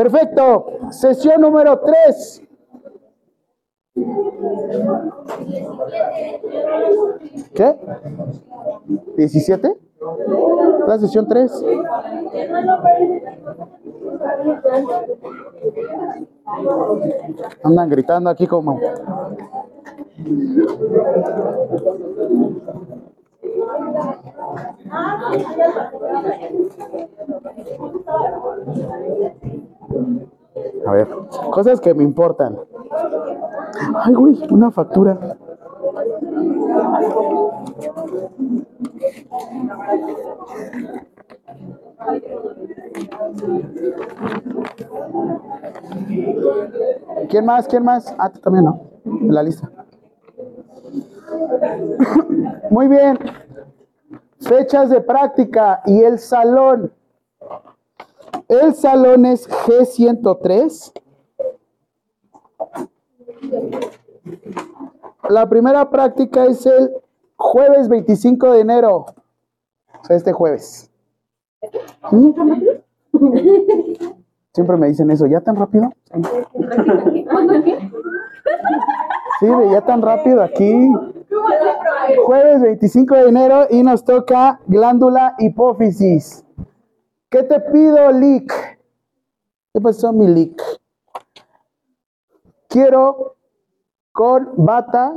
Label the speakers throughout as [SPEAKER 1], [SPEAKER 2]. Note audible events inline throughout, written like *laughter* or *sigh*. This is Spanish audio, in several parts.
[SPEAKER 1] Perfecto. Sesión número 3. ¿Qué? ¿17? La sesión 3. Andan gritando aquí como... A ver, cosas que me importan. Ay, güey, una factura. ¿Quién más? ¿Quién más? Ah, tú también, ¿no? La lista. Muy bien. Fechas de práctica y el salón. El salón es G103. La primera práctica es el jueves 25 de enero. O sea, este jueves. ¿Mm? Siempre me dicen eso, ¿ya tan rápido? Sí, ya tan rápido aquí. Jueves 25 de enero y nos toca glándula hipófisis. ¿Qué te pido, Lick? ¿Qué pasó, mi Lick? Quiero con bata.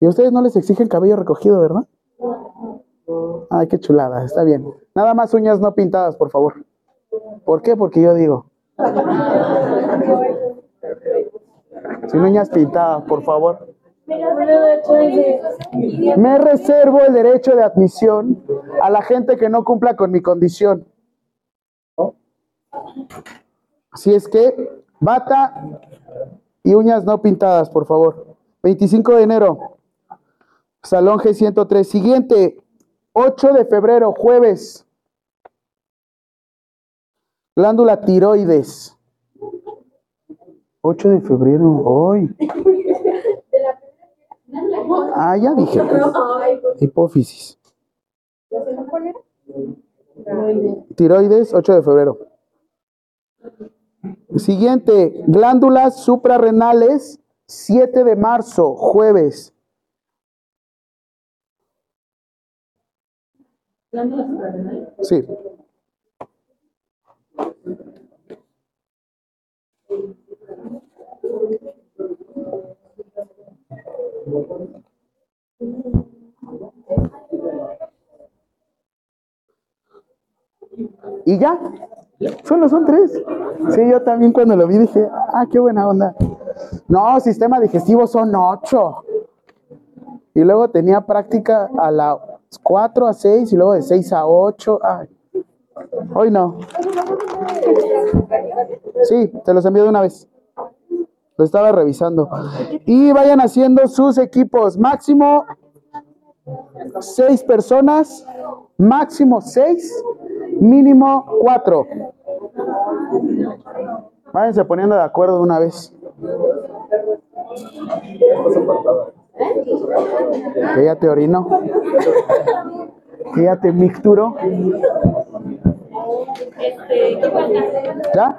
[SPEAKER 1] Y a ustedes no les exigen cabello recogido, ¿verdad? Ay, qué chulada, está bien. Nada más uñas no pintadas, por favor. ¿Por qué? Porque yo digo. Sin uñas pintadas, por favor. Me reservo el derecho de admisión a la gente que no cumpla con mi condición. Así es que, bata y uñas no pintadas, por favor. 25 de enero, Salón G103. Siguiente, 8 de febrero, jueves. Glándula tiroides. 8 de febrero, hoy. Ah, ya dije. Hipófisis. Tiroides, 8 de febrero. Siguiente, glándulas suprarrenales, 7 de marzo, jueves. ¿Glándulas suprarrenales? Sí. Y ya, solo son tres. Sí, yo también cuando lo vi dije, ah, qué buena onda. No, sistema digestivo son ocho. Y luego tenía práctica a las 4 a 6 y luego de 6 a 8. Ay, hoy no. Sí, te los envío de una vez. Lo estaba revisando. Y vayan haciendo sus equipos. Máximo seis personas. Máximo seis. Mínimo cuatro. Váyanse poniendo de acuerdo una vez. Que ya te orino. Que ya te. ¿Ya?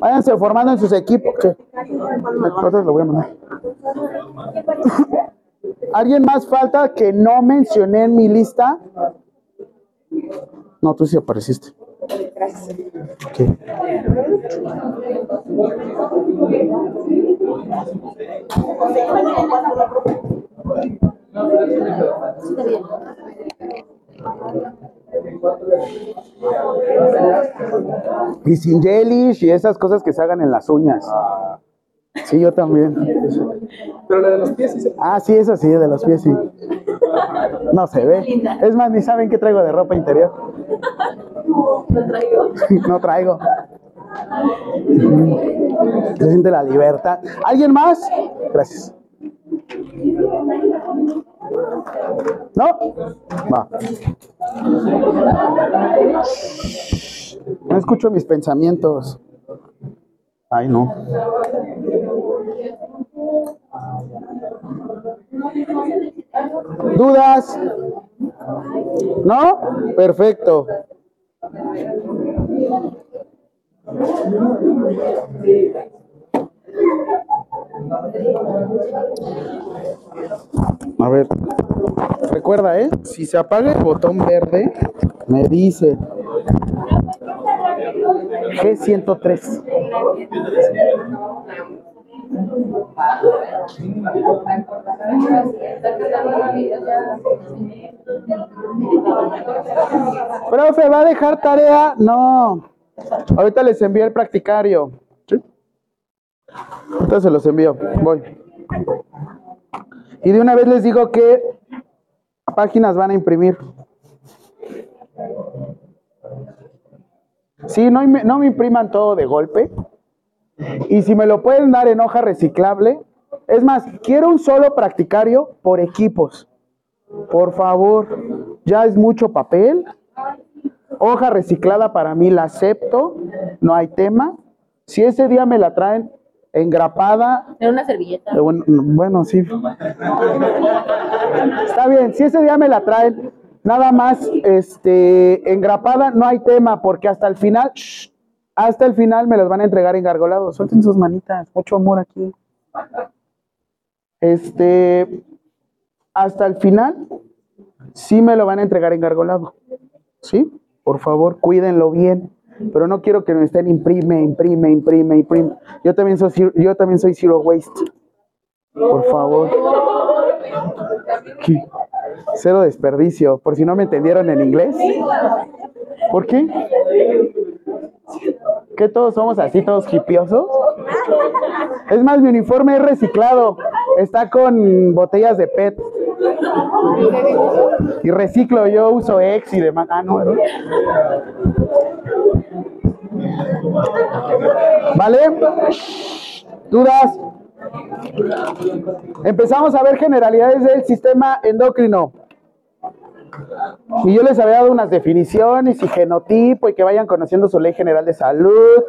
[SPEAKER 1] Váyanse formando en sus equipos. Entonces lo voy a mandar. *laughs* ¿Alguien más falta que no mencioné en mi lista? No, tú sí apareciste. Okay. Y sin gelish y esas cosas que se hagan en las uñas. Sí, yo también.
[SPEAKER 2] Pero la de los pies sí se...
[SPEAKER 1] Ah, sí, esa sí, de los pies sí. No se ve. Es más, ni saben qué traigo de ropa interior.
[SPEAKER 3] No traigo.
[SPEAKER 1] No traigo. Se siente la libertad. ¿Alguien más? Gracias. ¿No? Va. No escucho mis pensamientos. Ay, no. ¿Dudas? ¿No? Perfecto. A ver, recuerda, ¿eh? Si se apaga el botón verde, me dice G103. Profe, ¿va a dejar tarea? No. Ahorita les envío el practicario. Se los envío. Voy. Y de una vez les digo qué páginas van a imprimir. Sí, no, no me impriman todo de golpe. Y si me lo pueden dar en hoja reciclable. Es más, quiero un solo practicario por equipos. Por favor, ya es mucho papel. Hoja reciclada para mí la acepto. No hay tema. Si ese día me la traen engrapada,
[SPEAKER 3] En una servilleta.
[SPEAKER 1] eh, Bueno, bueno, sí. Está bien, si ese día me la traen, nada más este, engrapada, no hay tema, porque hasta el final, shh, hasta el final me las van a entregar engargolados. Suelten sus manitas, mucho amor aquí. Este, hasta el final, sí me lo van a entregar engargolado. ¿Sí? Por favor, cuídenlo bien. Pero no quiero que me estén imprime, imprime, imprime, imprime. Yo también soy, yo también soy zero waste. Por favor. Cero desperdicio. Por si no me entendieron en inglés. ¿Por qué? ¿Qué todos somos así, todos hipiosos? Es más, mi uniforme es reciclado. Está con botellas de PET. Y reciclo, yo uso ex y demás. Ah, no. ¿Vale? ¿Dudas? Empezamos a ver generalidades del sistema endocrino. Y yo les había dado unas definiciones y genotipo y que vayan conociendo su ley general de salud.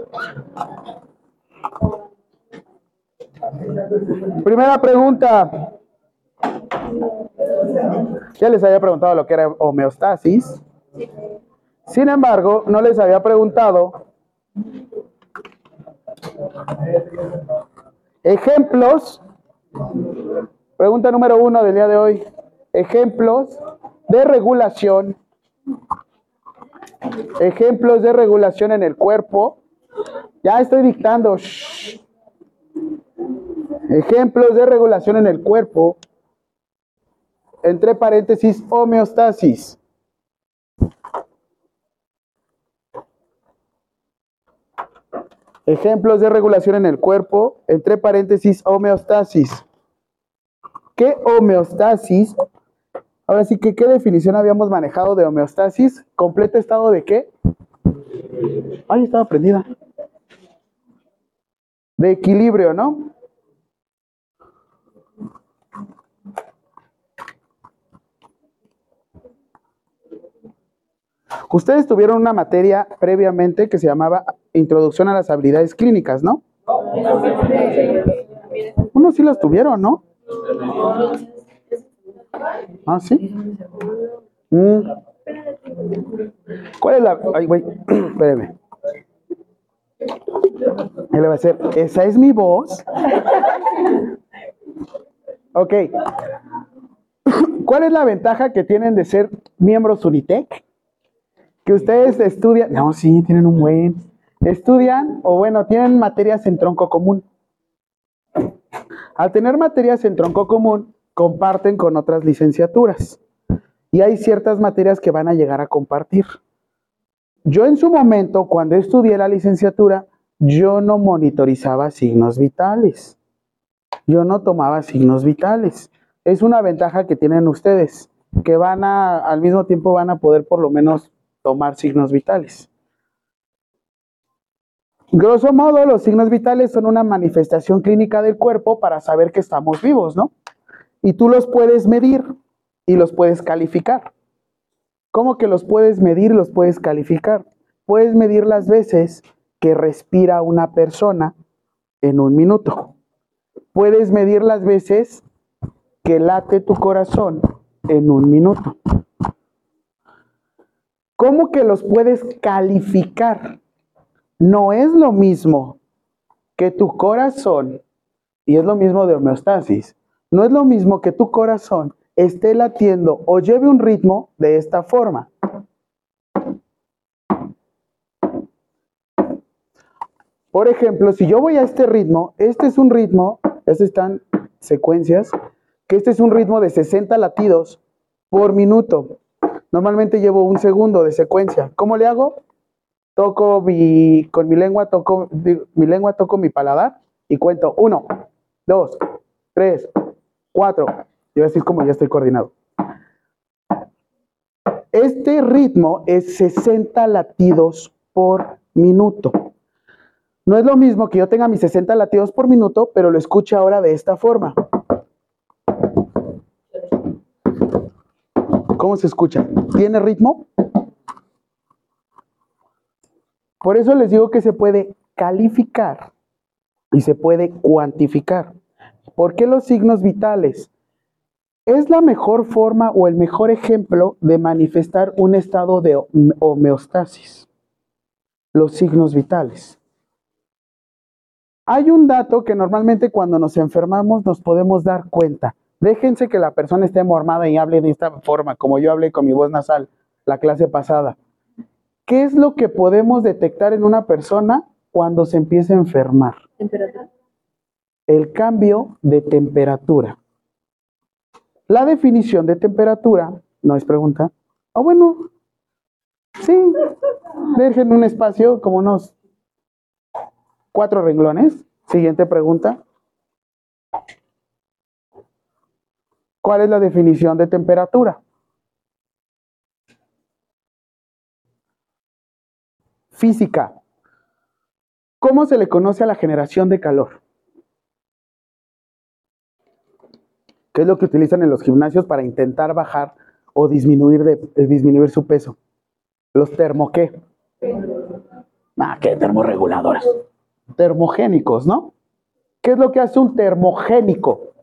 [SPEAKER 1] Primera pregunta. Ya les había preguntado lo que era homeostasis. Sin embargo, no les había preguntado ejemplos. Pregunta número uno del día de hoy. Ejemplos de regulación. Ejemplos de regulación en el cuerpo. Ya estoy dictando. shh. Ejemplos de regulación en el cuerpo. Entre paréntesis, homeostasis. Ejemplos de regulación en el cuerpo, entre paréntesis, homeostasis. ¿Qué homeostasis? Ahora sí que, ¿qué definición habíamos manejado de homeostasis? ¿Completo estado de qué? Ay, estaba prendida. De equilibrio, ¿no? Ustedes tuvieron una materia previamente que se llamaba Introducción a las habilidades clínicas, ¿no? Unos sí las tuvieron, ¿no? Ah, sí. Mm. ¿Cuál es la.? Ay, güey, *clears throat* espérame. Él le va a hacer. ¿Esa es mi voz? Ok. *clears throat* ¿Cuál es la ventaja que tienen de ser miembros Unitec? Que ustedes estudian. No, sí, tienen un buen. Estudian, o bueno, tienen materias en tronco común. Al tener materias en tronco común, comparten con otras licenciaturas. Y hay ciertas materias que van a llegar a compartir. Yo en su momento, cuando estudié la licenciatura, yo no monitorizaba signos vitales. Yo no tomaba signos vitales. Es una ventaja que tienen ustedes, que van a, al mismo tiempo van a poder por lo menos tomar signos vitales. Grosso modo, los signos vitales son una manifestación clínica del cuerpo para saber que estamos vivos, ¿no? Y tú los puedes medir y los puedes calificar. ¿Cómo que los puedes medir los puedes calificar? Puedes medir las veces que respira una persona en un minuto. Puedes medir las veces que late tu corazón en un minuto. ¿Cómo que los puedes calificar? no es lo mismo que tu corazón, y es lo mismo de homeostasis, no es lo mismo que tu corazón esté latiendo o lleve un ritmo de esta forma. Por ejemplo, si yo voy a este ritmo, este es un ritmo, estas están secuencias, que este es un ritmo de 60 latidos por minuto. Normalmente llevo un segundo de secuencia. ¿Cómo le hago? Toco mi, con mi lengua, toco mi lengua, toco mi paladar y cuento uno, dos, tres, cuatro. Y así es como ya estoy coordinado. Este ritmo es 60 latidos por minuto. No es lo mismo que yo tenga mis 60 latidos por minuto, pero lo escuche ahora de esta forma. ¿Cómo se escucha? ¿Tiene ritmo? Por eso les digo que se puede calificar y se puede cuantificar. ¿Por qué los signos vitales? Es la mejor forma o el mejor ejemplo de manifestar un estado de homeostasis. Los signos vitales. Hay un dato que normalmente cuando nos enfermamos nos podemos dar cuenta. Déjense que la persona esté mormada y hable de esta forma, como yo hablé con mi voz nasal la clase pasada. ¿Qué es lo que podemos detectar en una persona cuando se empieza a enfermar?
[SPEAKER 3] Temperatura.
[SPEAKER 1] El cambio de temperatura. La definición de temperatura, no es pregunta. Ah, bueno, sí, dejen un espacio como unos cuatro renglones. Siguiente pregunta. ¿Cuál es la definición de temperatura? Física. ¿Cómo se le conoce a la generación de calor? ¿Qué es lo que utilizan en los gimnasios para intentar bajar o disminuir, de, disminuir su peso? ¿Los termo qué? Ah, ¿qué termorreguladores? termogénicos, ¿no? ¿Qué es lo que hace un termogénico?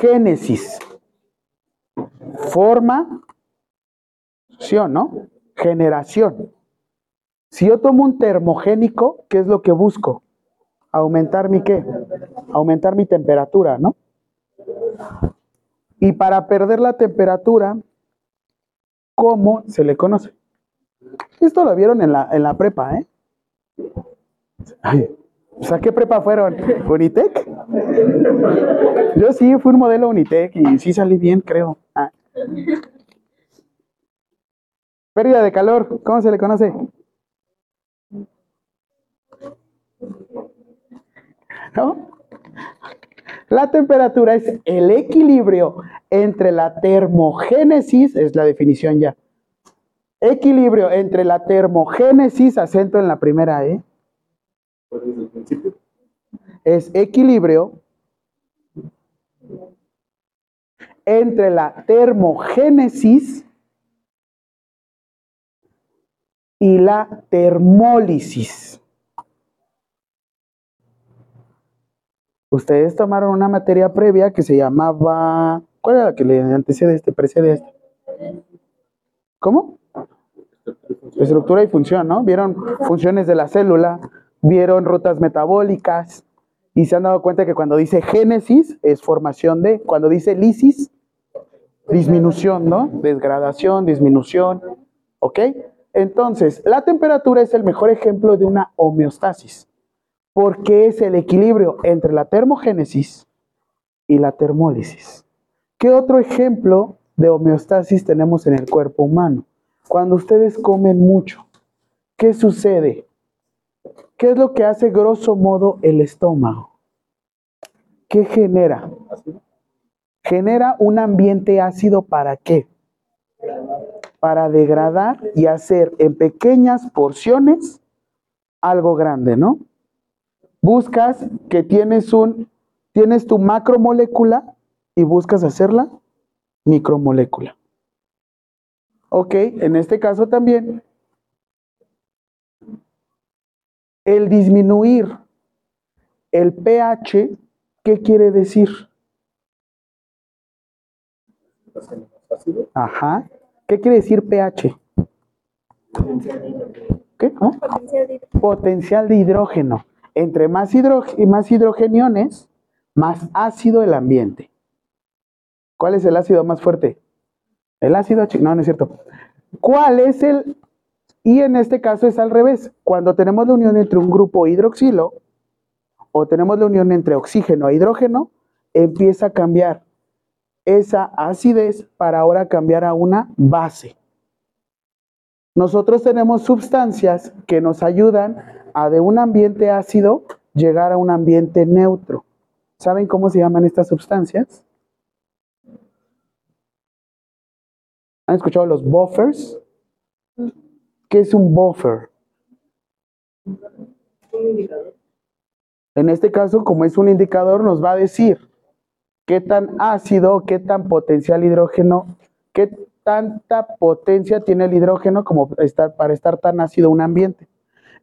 [SPEAKER 1] Génesis. Forma, ¿no? Generación. Si yo tomo un termogénico, ¿qué es lo que busco? Aumentar mi qué? Aumentar mi temperatura, ¿no? Y para perder la temperatura, ¿cómo se le conoce? Esto lo vieron en la, en la prepa, ¿eh? Ay, ¿a qué prepa fueron? ¿Unitec? Yo sí, fui un modelo Unitec y sí salí bien, creo. Ah. Pérdida de calor, ¿cómo se le conoce? ¿No? La temperatura es el equilibrio entre la termogénesis, es la definición ya, Equilibrio entre la termogénesis, acento en la primera E. Es equilibrio entre la termogénesis y la termólisis. Ustedes tomaron una materia previa que se llamaba, ¿cuál era la que le antecede este, precede este? ¿Cómo? Estructura y función, ¿no? Vieron funciones de la célula, vieron rutas metabólicas y se han dado cuenta que cuando dice génesis es formación de, cuando dice lisis, disminución, ¿no? Desgradación, disminución, ¿ok? Entonces, la temperatura es el mejor ejemplo de una homeostasis, porque es el equilibrio entre la termogénesis y la termólisis. ¿Qué otro ejemplo de homeostasis tenemos en el cuerpo humano? Cuando ustedes comen mucho, ¿qué sucede? ¿Qué es lo que hace grosso modo el estómago? ¿Qué genera? Genera un ambiente ácido para qué? Para degradar y hacer en pequeñas porciones algo grande, ¿no? Buscas que tienes un tienes tu macromolécula y buscas hacerla micromolécula. Ok, en este caso también, el disminuir el pH, ¿qué quiere decir? Ajá. ¿Qué quiere decir pH? ¿Qué?
[SPEAKER 3] Potencial de
[SPEAKER 1] hidrógeno. Entre más, más hidrogeniones, más ácido el ambiente. ¿Cuál es el ácido más fuerte? El ácido, no, no es cierto. ¿Cuál es el? Y en este caso es al revés. Cuando tenemos la unión entre un grupo hidroxilo o tenemos la unión entre oxígeno e hidrógeno, empieza a cambiar esa acidez para ahora cambiar a una base. Nosotros tenemos sustancias que nos ayudan a de un ambiente ácido llegar a un ambiente neutro. ¿Saben cómo se llaman estas sustancias? ¿Han escuchado los buffers? ¿Qué es un buffer? En este caso, como es un indicador, nos va a decir qué tan ácido, qué tan potencial hidrógeno, qué tanta potencia tiene el hidrógeno como estar, para estar tan ácido un ambiente.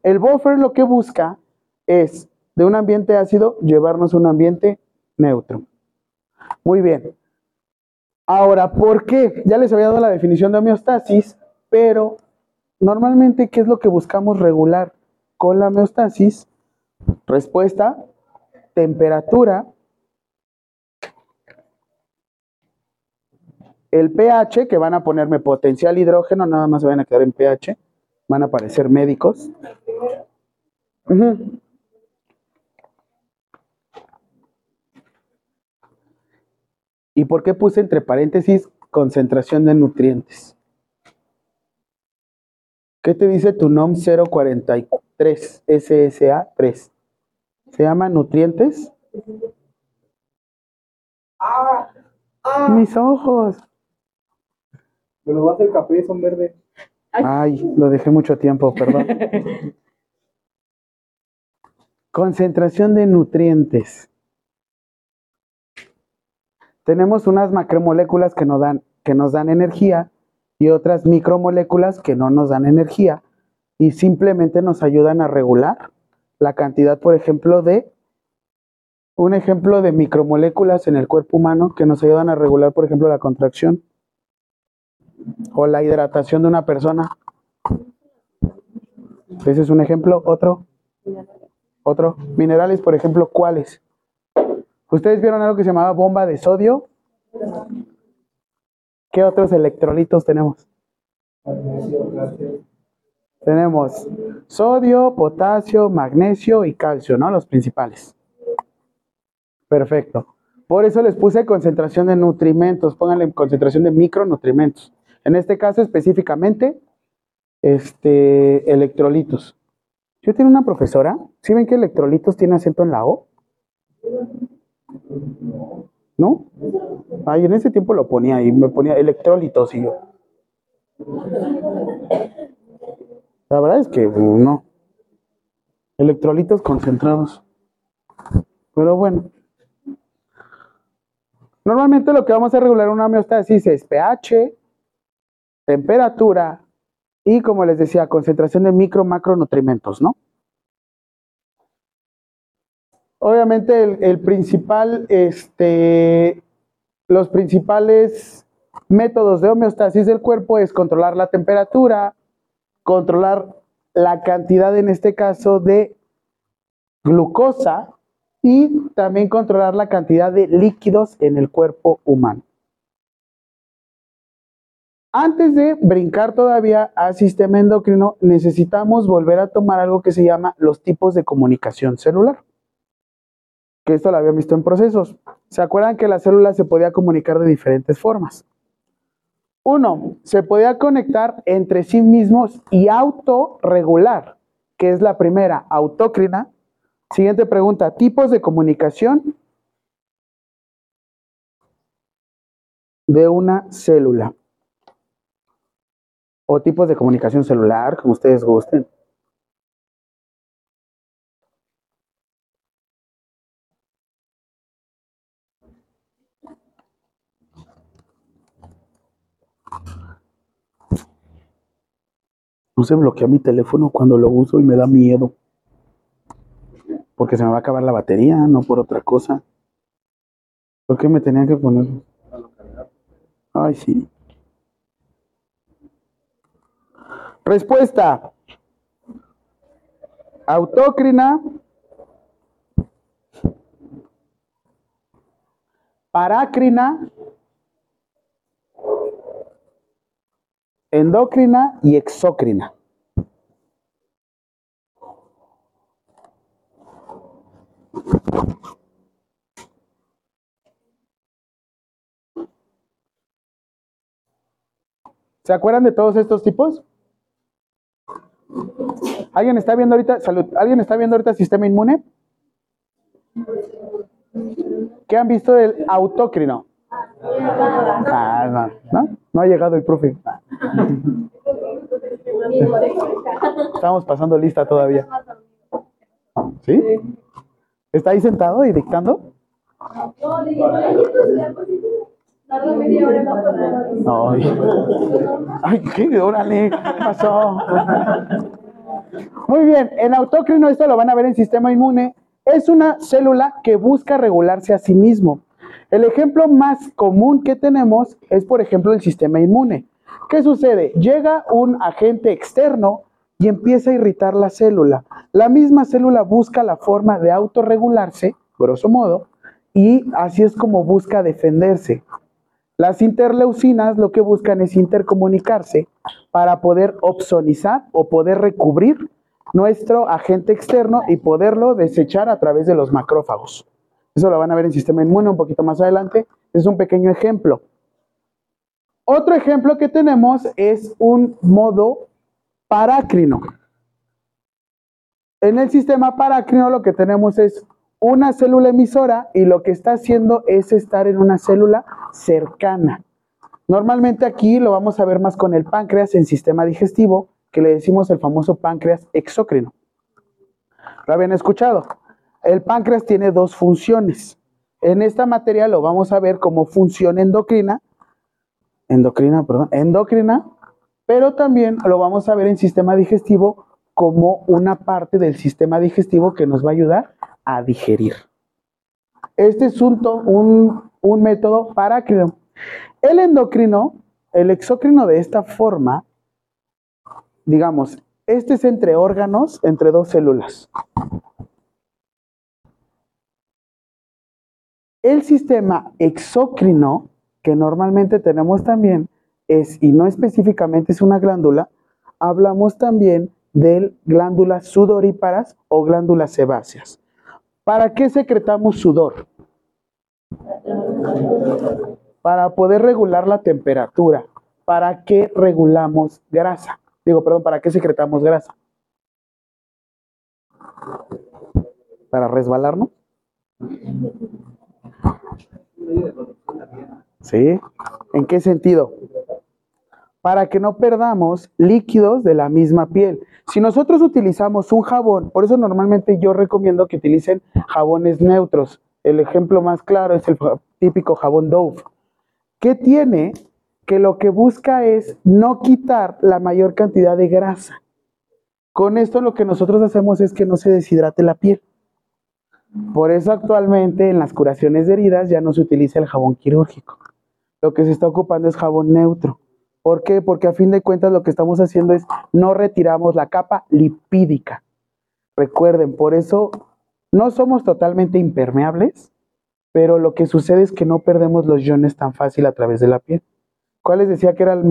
[SPEAKER 1] El buffer lo que busca es de un ambiente ácido llevarnos a un ambiente neutro. Muy bien. Ahora, ¿por qué? Ya les había dado la definición de homeostasis, pero normalmente, ¿qué es lo que buscamos regular con la homeostasis? Respuesta, temperatura, el pH, que van a ponerme potencial hidrógeno, nada más van a quedar en pH, van a aparecer médicos. Ujú. ¿Y por qué puse entre paréntesis concentración de nutrientes? ¿Qué te dice tu NOM 043 SSA 3? ¿Se llama nutrientes? Mis ojos.
[SPEAKER 2] Me lo vas el café, son verdes.
[SPEAKER 1] Ay, lo dejé mucho tiempo, perdón. *laughs* Concentración de nutrientes. Tenemos unas macromoléculas que nos dan, que nos dan energía y otras micromoléculas que no nos dan energía y simplemente nos ayudan a regular la cantidad, por ejemplo, de un ejemplo de micromoléculas en el cuerpo humano que nos ayudan a regular, por ejemplo, la contracción o la hidratación de una persona. Ese es un ejemplo. Otro. Otro. Minerales, por ejemplo, ¿cuáles? ¿Ustedes vieron algo que se llamaba bomba de sodio? ¿Qué otros electrolitos tenemos? Tenemos sodio, potasio, magnesio y calcio, ¿no? Los principales. Perfecto. Por eso les puse concentración de nutrimentos. Pónganle concentración de micronutrimentos. En este caso específicamente, este, electrolitos. Yo tengo una profesora, ¿sí ven que electrolitos tiene acento en la O? ¿No? Ay, en ese tiempo lo ponía y me ponía electrolitos y yo. La verdad es que mm, no. Electrolitos concentrados. Pero bueno. Normalmente lo que vamos a regular una homeostasis es pH, temperatura y, como les decía, concentración de micro, macronutrimentos, ¿no? Obviamente el, principal, este, los principales métodos de homeostasis del cuerpo es controlar la temperatura, controlar la cantidad, en este caso, de glucosa y también controlar la cantidad de líquidos en el cuerpo humano. Antes de brincar todavía al sistema endocrino, necesitamos volver a tomar algo que se llama los tipos de comunicación celular. Que esto lo habían visto en procesos. ¿Se acuerdan que la célula se podía comunicar de diferentes formas? Uno, se podía conectar entre sí mismos y autorregular, que es la primera, autócrina. Siguiente pregunta, tipos de comunicación de una célula o tipos de comunicación celular, como ustedes gusten. No se bloquea mi teléfono cuando lo uso y me da miedo. Porque se me va a acabar la batería, no por otra cosa. ¿Por qué me tenían que poner? Ay, sí. Respuesta. Autócrina. Parácrina. Endocrina y exócrina. ¿Se acuerdan de todos estos tipos? ¿Alguien está viendo ahorita, salud, ¿alguien está viendo ahorita sistema inmune? ¿Qué han visto del autócrino? Ah, no, no, no ha llegado el profe. Estamos pasando lista todavía. ¿Sí? ¿Está ahí sentado y dictando? Ay, qué, ¿qué pasó? Muy bien, el autócrino, esto lo van a ver en sistema inmune, es una célula que busca regularse a sí mismo. El ejemplo más común que tenemos es, por ejemplo, el sistema inmune. ¿Qué sucede? Llega un agente externo y empieza a irritar la célula. La misma célula busca la forma de autorregularse, grosso modo, y así es como busca defenderse. Las interleucinas lo que buscan es intercomunicarse para poder opsonizar o poder recubrir nuestro agente externo y poderlo desechar a través de los macrófagos. Eso lo van a ver en sistema inmune un poquito más adelante. Es un pequeño ejemplo. Otro ejemplo que tenemos es un modo parácrino. En el sistema parácrino lo que tenemos es una célula emisora y lo que está haciendo es estar en una célula cercana. Normalmente aquí lo vamos a ver más con el páncreas en sistema digestivo, que le decimos el famoso páncreas exócrino. ¿Lo habían escuchado? El páncreas tiene dos funciones. En esta materia lo vamos a ver como función endocrina, endocrina, perdón, endocrina, pero también lo vamos a ver en sistema digestivo como una parte del sistema digestivo que nos va a ayudar a digerir. Este es un, un, un método parácrino. El endocrino, el exócrino de esta forma, digamos, este es entre órganos, entre dos células. El sistema exócrino, que normalmente tenemos también, es, y no específicamente es una glándula, hablamos también de glándulas sudoríparas o glándulas sebáceas. ¿Para qué secretamos sudor? Para poder regular la temperatura. ¿Para qué regulamos grasa? Digo, perdón, ¿para qué secretamos grasa? ¿Para resbalarnos? ¿Sí? ¿En qué sentido? Para que no perdamos líquidos de la misma piel. Si nosotros utilizamos un jabón, por eso normalmente yo recomiendo que utilicen jabones neutros. El ejemplo más claro es el típico jabón Dove. ¿Qué tiene? Que lo que busca es no quitar la mayor cantidad de grasa. Con esto lo que nosotros hacemos es que no se deshidrate la piel. Por eso actualmente en las curaciones de heridas ya no se utiliza el jabón quirúrgico. Lo que se está ocupando es jabón neutro. ¿Por qué? Porque a fin de cuentas lo que estamos haciendo es no retiramos la capa lipídica. Recuerden, por eso no somos totalmente impermeables, pero lo que sucede es que no perdemos los iones tan fácil a través de la piel. ¿Cuál les decía que era el,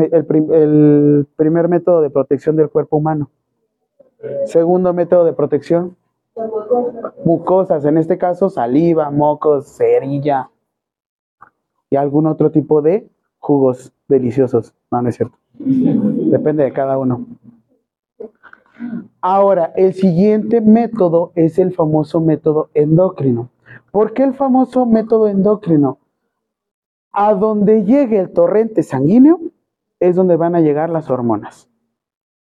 [SPEAKER 1] el, primer método de protección del cuerpo humano? Segundo método de protección, mucosas, en este caso saliva, mocos, cerilla y algún otro tipo de jugos deliciosos. No, no es cierto. Depende de cada uno. Ahora, el siguiente método es el famoso método endocrino. ¿Por qué el famoso método endocrino? A donde llegue el torrente sanguíneo es donde van a llegar las hormonas.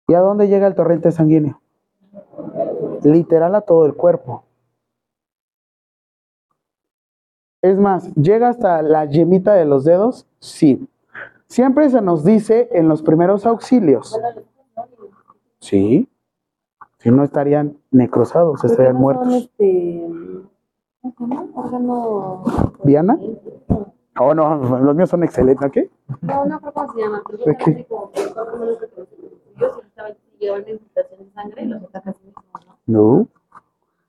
[SPEAKER 1] ¿Y a dónde llega el torrente sanguíneo? Literal a todo el cuerpo. Es más, ¿llega hasta la yemita de los dedos? Sí. Siempre se nos dice en los primeros auxilios. Sí. Si no estarían necrosados, estarían muertos.
[SPEAKER 3] Este.
[SPEAKER 1] ¿Diana? Oh, no, los míos son excelentes, ¿qué?
[SPEAKER 3] No, no creo cómo se llama. Pero
[SPEAKER 1] ¿De qué?
[SPEAKER 3] No.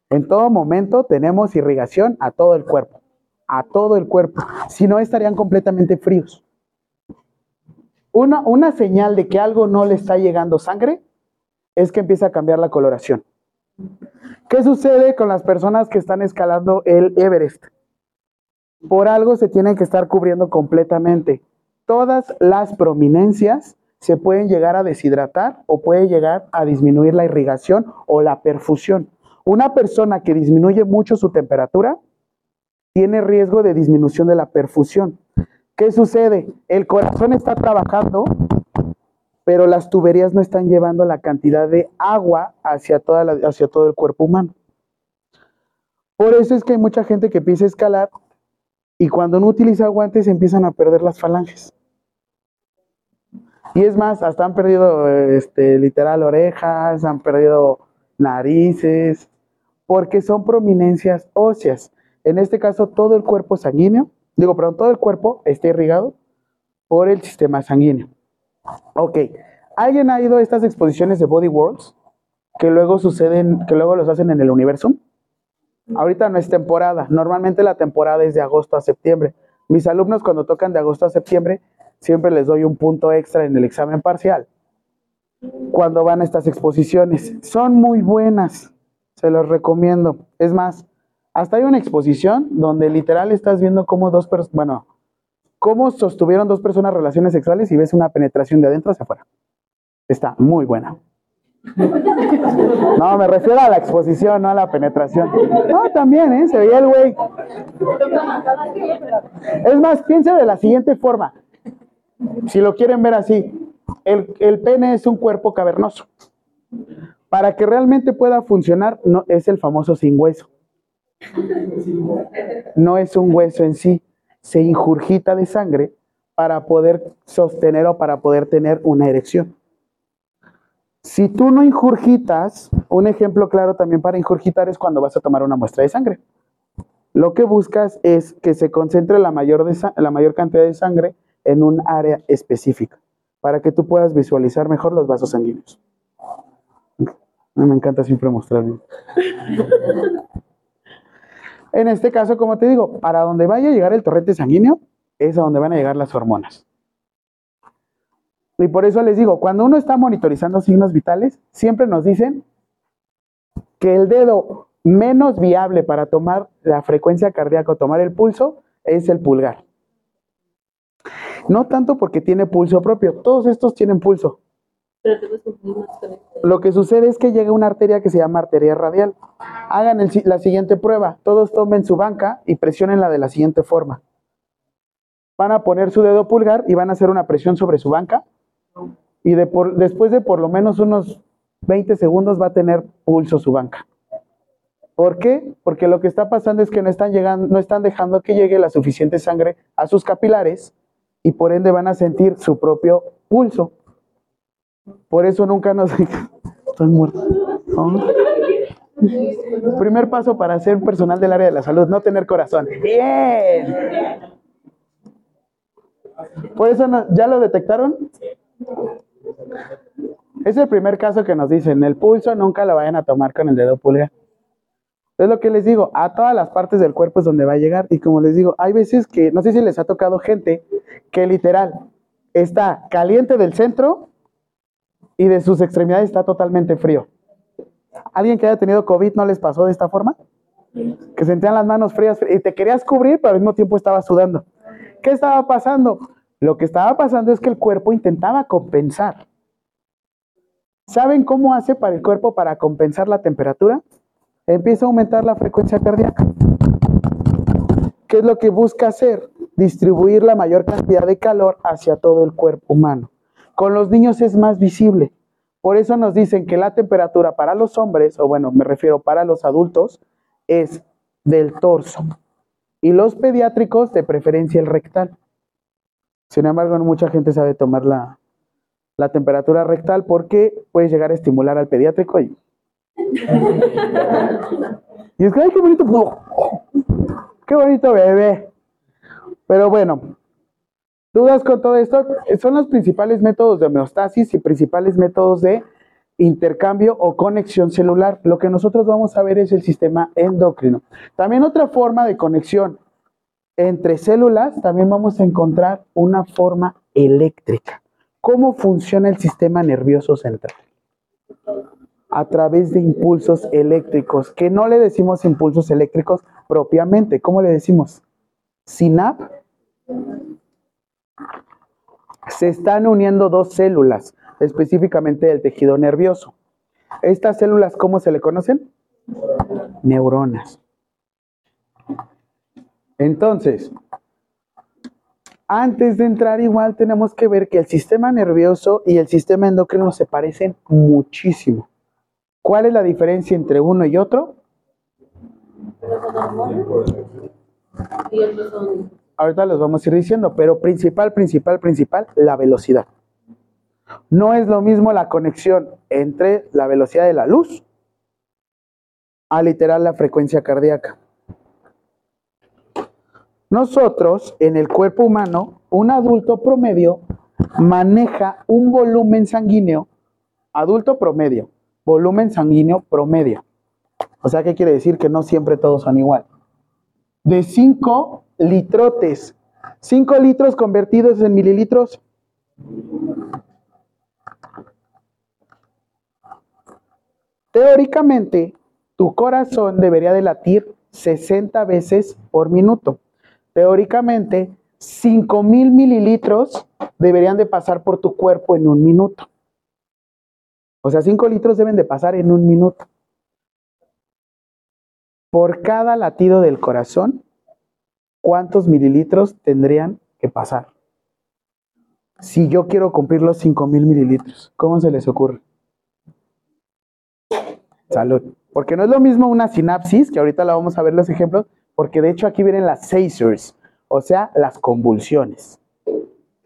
[SPEAKER 1] En todo momento tenemos irrigación a todo el cuerpo, a todo el cuerpo. Si no, estarían completamente fríos. Una, una señal de que algo no le está llegando sangre es que empieza a cambiar la coloración. ¿Qué sucede con las personas que están escalando el Everest? Por algo se tienen que estar cubriendo completamente. Todas las prominencias se pueden llegar a deshidratar o puede llegar a disminuir la irrigación o la perfusión. Una persona que disminuye mucho su temperatura tiene riesgo de disminución de la perfusión. ¿Qué sucede? El corazón está trabajando, pero las tuberías no están llevando la cantidad de agua hacia, todo el cuerpo humano. Por eso es que hay mucha gente que empieza a escalar y cuando no utiliza guantes empiezan a perder las falanges. Y es más, hasta han perdido este, literal orejas, han perdido narices, porque son prominencias óseas. En este caso, todo el cuerpo sanguíneo, digo, perdón, todo el cuerpo está irrigado por el sistema sanguíneo. Ok, ¿alguien ha ido a estas exposiciones de Body Worlds que luego suceden, que luego los hacen en el universo? Ahorita no es temporada, normalmente la temporada es de agosto a septiembre. Mis alumnos cuando tocan de agosto a septiembre, siempre les doy un punto extra en el examen parcial cuando van a estas exposiciones. Son muy buenas, se los recomiendo. Es más, hasta hay una exposición donde literal estás viendo cómo dos personas, bueno, cómo sostuvieron dos personas relaciones sexuales y ves una penetración de adentro hacia afuera. Está muy buena. No, me refiero a la exposición, no a la penetración. No, también, ¿eh? Se veía el güey. Es más, piensa de la siguiente forma. Si lo quieren ver así, el, el pene es un cuerpo cavernoso. Para que realmente pueda funcionar, no, es el famoso sin hueso. No es un hueso en sí, se injurgita de sangre para poder sostener o para poder tener una erección. Si tú no injurgitas, un ejemplo claro también para injurgitar es cuando vas a tomar una muestra de sangre. Lo que buscas es que se concentre la mayor, de la mayor cantidad de sangre en un área específica, para que tú puedas visualizar mejor los vasos sanguíneos. Me encanta siempre mostrarlo. *laughs* En este caso, como te digo, para donde vaya a llegar el torrente sanguíneo, es a donde van a llegar las hormonas. Y por eso les digo, cuando uno está monitorizando signos vitales, siempre nos dicen que el dedo menos viable para tomar la frecuencia cardíaca o tomar el pulso es el pulgar. No tanto porque tiene pulso propio, todos estos tienen pulso.
[SPEAKER 3] Este.
[SPEAKER 1] Lo que sucede es que llega una arteria que se llama arteria radial. Hagan la siguiente prueba. Todos tomen su banca y presionen la de la siguiente forma. Van a poner su dedo pulgar y van a hacer una presión sobre su banca. Y después de por lo menos unos 20 segundos va a tener pulso su banca. ¿Por qué? Porque lo que está pasando es que no están llegando, no están dejando que llegue la suficiente sangre a sus capilares y por ende van a sentir su propio pulso. Por eso nunca nos... *laughs* Estás muerto. ¿no? Primer paso para ser personal del área de la salud, no tener corazón. Bien. Por eso no- ya lo detectaron. Es el primer caso que nos dicen, el pulso nunca lo vayan a tomar con el dedo pulgar. Es lo que les digo, a todas las partes del cuerpo es donde va a llegar. Y como les digo, hay veces que, no sé si les ha tocado gente que literal está caliente del centro y de sus extremidades está totalmente frío. ¿Alguien que haya tenido COVID no les pasó de esta forma? Que sentían las manos frías y te querías cubrir, pero al mismo tiempo estabas sudando. ¿Qué estaba pasando? Lo que estaba pasando es que el cuerpo intentaba compensar. ¿Saben cómo hace para el cuerpo para compensar la temperatura? Empieza a aumentar la frecuencia cardíaca. ¿Qué es lo que busca hacer? Distribuir la mayor cantidad de calor hacia todo el cuerpo humano. Con los niños es más visible. Por eso nos dicen que la temperatura para los hombres, o bueno, me refiero para los adultos, es del torso. Y los pediátricos, de preferencia el rectal. Sin embargo, no mucha gente sabe tomar la, la temperatura rectal porque puede llegar a estimular al pediátrico y... y es que, ¡ay, qué bonito! ¡Qué bonito bebé! Pero bueno, dudas con todo esto, son los principales métodos de homeostasis y principales métodos de intercambio o conexión celular. Lo que nosotros vamos a ver es el sistema endocrino. También otra forma de conexión entre células, también vamos a encontrar una forma eléctrica. ¿Cómo funciona el sistema nervioso central? A través de impulsos eléctricos, que no le decimos impulsos eléctricos propiamente. ¿Cómo le decimos? SINAP. Se están uniendo dos células, específicamente del tejido nervioso. Estas células, ¿cómo se le conocen? Neuronas. Entonces, antes de entrar igual tenemos que ver que el sistema nervioso y el sistema endocrino se parecen muchísimo. ¿Cuál es la diferencia entre uno y otro?
[SPEAKER 3] Y otros son
[SPEAKER 1] Ahorita los vamos a ir diciendo, pero principal, principal, principal, la velocidad. No es lo mismo la conexión entre la velocidad de la luz a literal la frecuencia cardíaca. Nosotros, en el cuerpo humano, un adulto promedio maneja un volumen sanguíneo, adulto promedio, volumen sanguíneo promedio. O sea, ¿qué quiere decir? Que no siempre todos son igual. De 5 litrotes. 5 litros convertidos en mililitros. Teóricamente, tu corazón debería de latir 60 veces por minuto. Teóricamente, 5000 mililitros deberían de pasar por tu cuerpo en un minuto. O sea, 5 litros deben de pasar en un minuto. Por cada latido del corazón, ¿cuántos mililitros tendrían que pasar? Si yo quiero cumplir los 5000 mililitros, ¿cómo se les ocurre? Salud. Porque no es lo mismo una sinapsis, que ahorita la vamos a ver los ejemplos, porque de hecho aquí vienen las seizures, o sea, las convulsiones.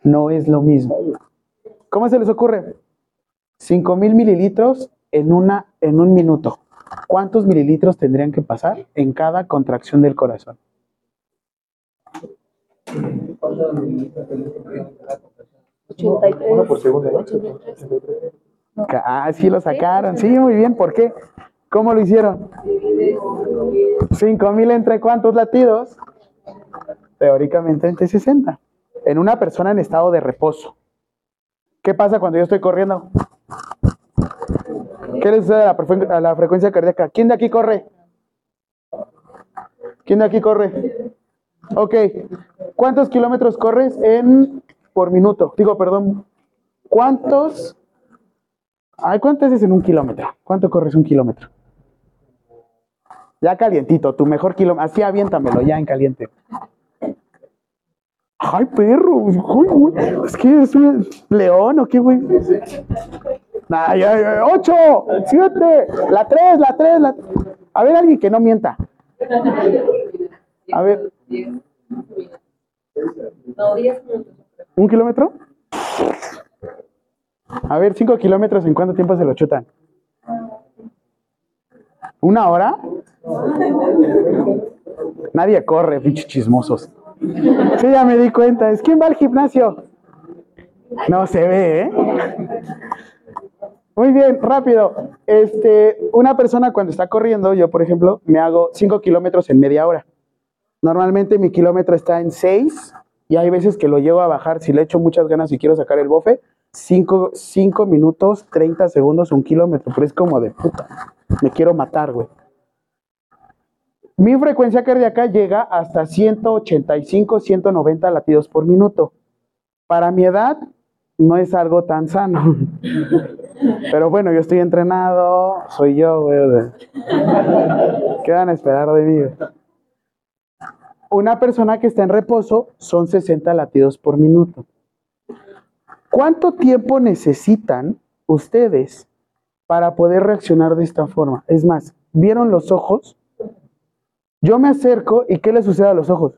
[SPEAKER 1] No es lo mismo. ¿Cómo se les ocurre? 5000 mililitros en, una, en un minuto. ¿Cuántos mililitros tendrían que pasar en cada contracción del corazón?
[SPEAKER 3] 83.
[SPEAKER 2] Uno por segundo, ¿no?
[SPEAKER 3] 83.
[SPEAKER 1] Ah, sí lo sacaron. Sí, muy bien. ¿Por qué? ¿Cómo lo hicieron? 5000 entre cuántos latidos? Teóricamente entre 60. En una persona en estado de reposo. ¿Qué pasa cuando yo estoy corriendo? ¿Qué le sucede a la, a la frecuencia cardíaca? ¿Quién de aquí corre? ¿Quién de aquí corre? Ok. ¿Cuántos kilómetros corres en por minuto? Digo, perdón. ¿Cuántos? Ay, ¿cuántas es en un kilómetro? ¿Cuánto corres un kilómetro? Ya calientito, tu mejor kilómetro. Así aviéntamelo, ya en caliente. Ay, perro. Ay, güey, Es que es un león o qué, güey. Ay, ay, ay, ocho, siete, la tres, la tres, la. A ver, alguien que no mienta. A ver,
[SPEAKER 3] No, 10 minutos.
[SPEAKER 1] ¿un kilómetro? A ver, cinco kilómetros, ¿en cuánto tiempo se lo chutan? ¿Una hora? Nadie corre, pinches chismosos. Sí, ya me di cuenta. ¿Es quién va al gimnasio? No se ve, ¿eh? Muy bien, rápido. Este, una persona cuando está corriendo, yo por ejemplo, me hago 5 kilómetros en media hora. Normalmente mi kilómetro está en 6 y hay veces que lo llevo a bajar. Si le echo muchas ganas y quiero sacar el bofe, 5 minutos, 30 segundos, un kilómetro. Pero es como de puta. Me quiero matar, güey. Mi frecuencia cardíaca llega hasta 185, 190 latidos por minuto. Para mi edad, no es algo tan sano. *laughs* Pero bueno, yo estoy entrenado, soy yo, güey. ¿Qué van a esperar de mí? Una persona que está en reposo son 60 latidos por minuto. ¿Cuánto tiempo necesitan ustedes para poder reaccionar de esta forma? Es más, ¿vieron los ojos? Yo me acerco y ¿qué le sucede a los ojos?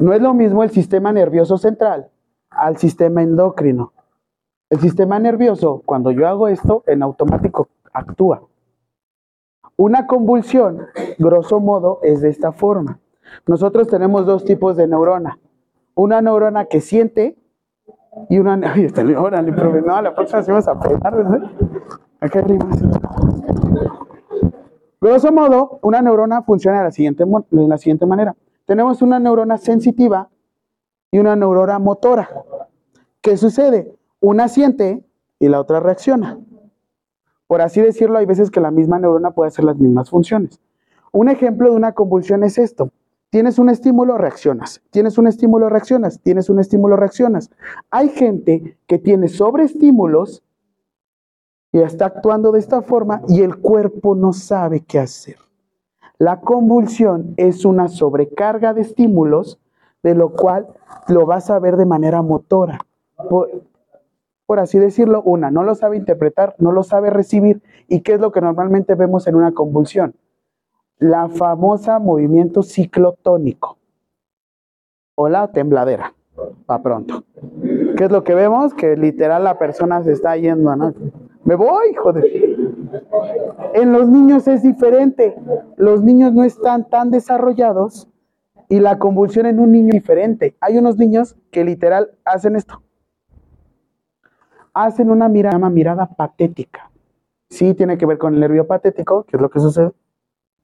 [SPEAKER 1] No es lo mismo el sistema nervioso central al sistema endocrino. El sistema nervioso, cuando yo hago esto, en automático actúa. Una convulsión, grosso modo, es de esta forma. Nosotros tenemos dos tipos de neurona. Una neurona que siente y una... *laughs* Ay, está, órale, profe, no, la próxima sí vamos a pegar, ¿verdad? Acá arriba. Grosso modo, una neurona funciona de la siguiente, de la siguiente manera. Tenemos una neurona sensitiva y una neurona motora. ¿Qué sucede? Una siente y la otra reacciona. Por así decirlo, hay veces que la misma neurona puede hacer las mismas funciones. Un ejemplo de una convulsión es esto. Tienes un estímulo, reaccionas. Tienes un estímulo, reaccionas. Tienes un estímulo, reaccionas. Hay gente que tiene sobreestímulos y está actuando de esta forma y el cuerpo no sabe qué hacer. La convulsión es una sobrecarga de estímulos, de lo cual lo vas a ver de manera motora. Por, por así decirlo, una, no lo sabe interpretar, no lo sabe recibir. ¿Y qué es lo que normalmente vemos en una convulsión? La famosa movimiento ciclotónico o la tembladera, para pronto. ¿Qué es lo que vemos? Que literal la persona se está yendo, ¿no? Me voy, joder. En los niños es diferente. Los niños no están tan desarrollados y la convulsión en un niño es diferente. Hay unos niños que literal hacen esto. Hacen una mirada, llama mirada patética. Sí, tiene que ver con el nervio patético, que es lo que sucede.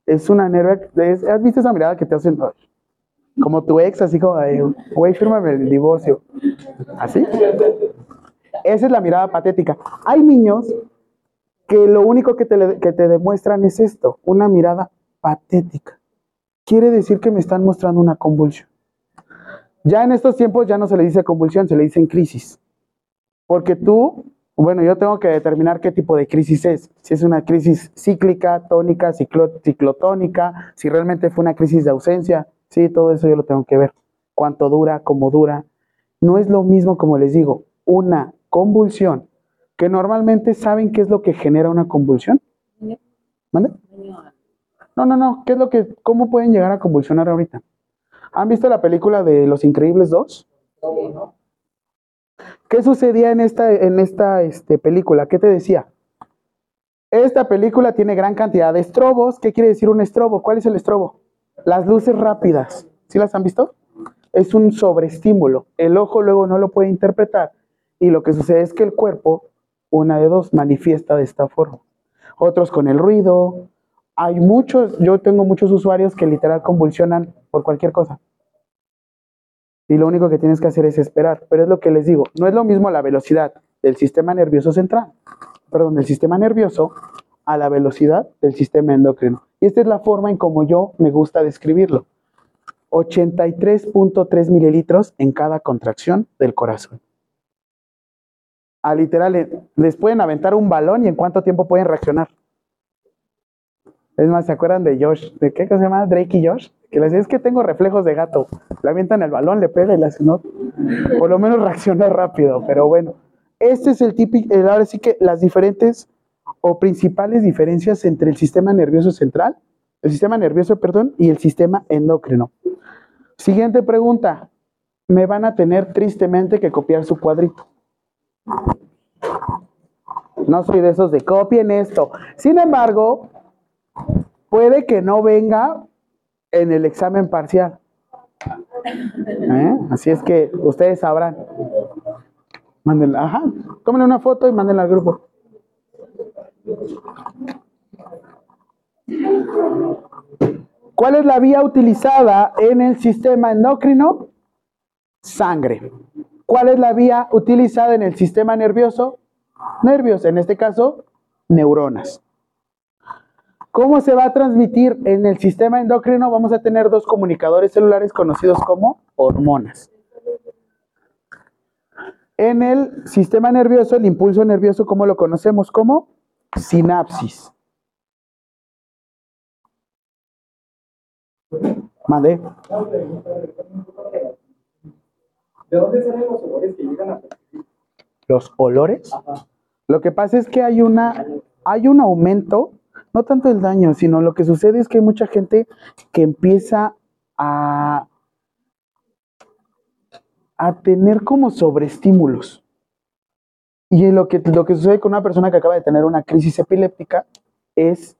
[SPEAKER 1] Es una nervio, ¿has visto esa mirada que te hacen como tu ex, así como, güey, fírmame el divorcio? ¿Así? Esa es la mirada patética. Hay niños que lo único que te, que te demuestran es esto, una mirada patética. Quiere decir que me están mostrando una convulsión. Ya en estos tiempos ya no se le dice convulsión, se le dice crisis. Porque tú, bueno, yo tengo que determinar qué tipo de crisis es. Si es una crisis cíclica, tónica, ciclo- ciclotónica, si realmente fue una crisis de ausencia. Sí, todo eso yo lo tengo que ver. Cuánto dura, cómo dura. No es lo mismo, como les digo, una convulsión, que normalmente saben qué es lo que genera una convulsión. ¿Mande? No, no, no. ¿Qué es lo que, cómo pueden llegar a convulsionar ahorita? ¿Han visto la película de Los Increíbles 2? ¿Qué sucedía en esta, en esta este, película? ¿Qué te decía? Esta película tiene gran cantidad de estrobos. ¿Qué quiere decir un estrobo? ¿Cuál es el estrobo? Las luces rápidas. ¿Sí las han visto? Es un sobreestímulo. El ojo luego no lo puede interpretar. Y lo que sucede es que el cuerpo, una de dos, manifiesta de esta forma. Otros con el ruido. Hay muchos, yo tengo muchos usuarios que literal convulsionan por cualquier cosa. Y lo único que tienes que hacer es esperar. Pero es lo que les digo, no es lo mismo la velocidad del sistema nervioso central, perdón, del sistema nervioso a la velocidad del sistema endocrino. Y esta es la forma en como yo me gusta describirlo. 83.3 mililitros en cada contracción del corazón. A literal, eh, les pueden aventar un balón y en cuánto tiempo pueden reaccionar. Es más, ¿se acuerdan de Josh? ¿De qué se llama? Drake y Josh. Que les es que tengo reflejos de gato. Le avientan el balón, le pega y le hace, ¿no? Por lo menos *laughs* reacciona rápido, pero bueno. Este es el típico, el- ahora sí que las diferentes o principales diferencias entre el sistema nervioso central, el sistema nervioso, perdón, y el sistema endocrino. Siguiente pregunta. Me van a tener tristemente que copiar su cuadrito. No soy de esos de copien esto. Sin embargo, puede que no venga en el examen parcial. ¿Eh? Así es que ustedes sabrán. Mándenla, ajá, tómenle una foto y mándenla al grupo. ¿Cuál es la vía utilizada en el sistema endocrino? Sangre. ¿Cuál es la vía utilizada en el sistema nervioso? Nervios, en este caso, neuronas. ¿Cómo se va a transmitir en el sistema endocrino? Vamos a tener dos comunicadores celulares conocidos como hormonas. En el sistema nervioso, el impulso nervioso, ¿cómo lo conocemos? Como sinapsis. Mandé.
[SPEAKER 2] ¿De dónde salen los olores que llegan a
[SPEAKER 1] Los olores. Lo que pasa es que hay una, hay un aumento, no tanto el daño, sino lo que sucede es que hay mucha gente que empieza a, a tener como sobreestímulos. Y lo que, lo que sucede con una persona que acaba de tener una crisis epiléptica es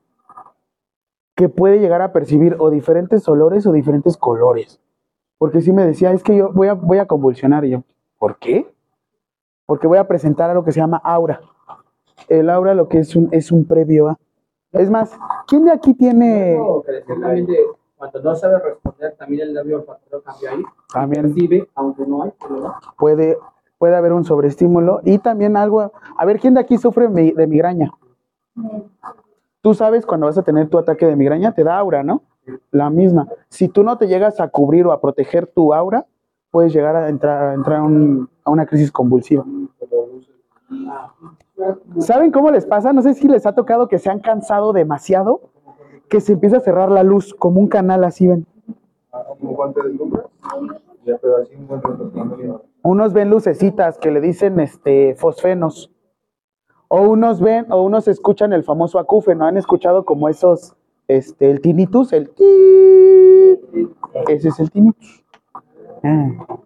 [SPEAKER 1] que puede llegar a percibir o diferentes olores o diferentes colores. Porque si me decía, es que yo voy a, voy a convulsionar. Y yo, ¿por qué? porque voy a presentar algo que se llama aura. El aura lo que es un, es un previo a... Es más, ¿quién de aquí tiene...
[SPEAKER 2] Cuando no sabe responder, también el nervio olfatorio cambia ahí.
[SPEAKER 1] También
[SPEAKER 2] Percibe, aunque no hay, pero no.
[SPEAKER 1] puede, puede haber un sobreestímulo y también algo... A ver, ¿quién de aquí sufre de migraña? Tú sabes cuando vas a tener tu ataque de migraña, te da aura, ¿no? La misma. Si tú no te llegas a cubrir o a proteger tu aura, puedes llegar a entrar, a, entrar un- a una crisis convulsiva. ¿Saben cómo les pasa? No sé si les ha tocado que se han cansado demasiado, que se empieza a cerrar la luz como un canal así, ven. Unos ven lucecitas que le dicen este fosfenos. O unos ven, o unos escuchan el famoso acúfeno. ¿Han escuchado como esos, este, el tinnitus? El ti. Ese es el tinnitus. Ah.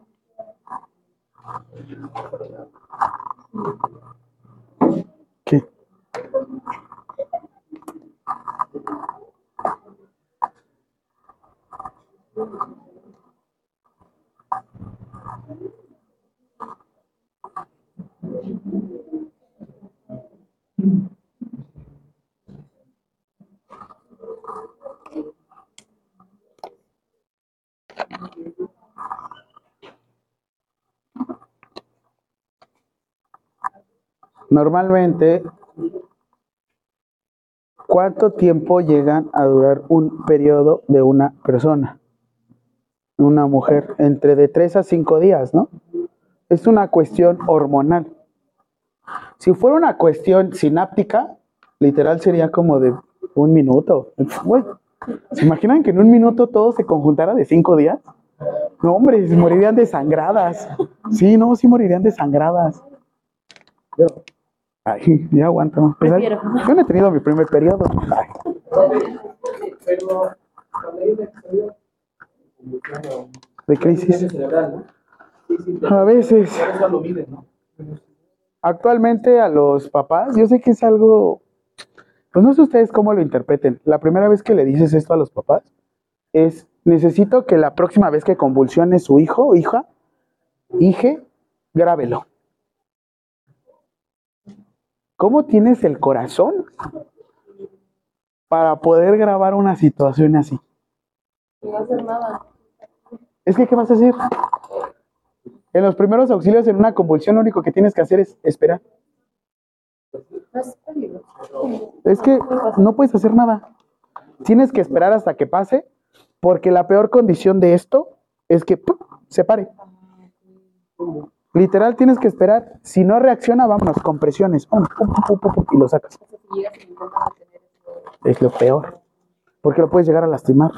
[SPEAKER 1] Normalmente, ¿cuánto tiempo llegan a durar un periodo de una persona? Una mujer, entre de 3 a 5 días, ¿no? Es una cuestión hormonal. Si fuera una cuestión sináptica, literal sería como de un minuto. ¿Se imaginan que en un minuto todo se conjuntara de 5 días? No, hombre, morirían desangradas. Sí, no, sí morirían desangradas. Ay, ya aguanto. Pues, ay,
[SPEAKER 3] Prefiero.
[SPEAKER 1] yo no he tenido mi primer periodo. Ay,
[SPEAKER 2] Pero cuando hay un episodio convulsión
[SPEAKER 1] de crisis.
[SPEAKER 2] cerebral, ¿no?
[SPEAKER 1] A veces.
[SPEAKER 2] ¿no?
[SPEAKER 1] Actualmente a los papás, yo sé que es algo, pues no sé ustedes cómo lo interpreten. La primera vez que le dices esto a los papás es, necesito que la próxima vez que convulsione su hijo o hija, hije, grábelo. ¿Cómo tienes el corazón para poder grabar una situación así?
[SPEAKER 3] No hacer nada.
[SPEAKER 1] Es que, ¿qué vas a hacer? En los primeros auxilios en una convulsión lo único que tienes que hacer es esperar.
[SPEAKER 3] No es
[SPEAKER 1] que no puedes hacer nada. Tienes que esperar hasta que pase, porque la peor condición de esto es que ¡pum! se pare. Literal tienes que esperar. Si no reacciona, vámonos, con presiones. Pum, pum, pum, y lo sacas. Es lo peor. Porque lo puedes llegar a lastimar.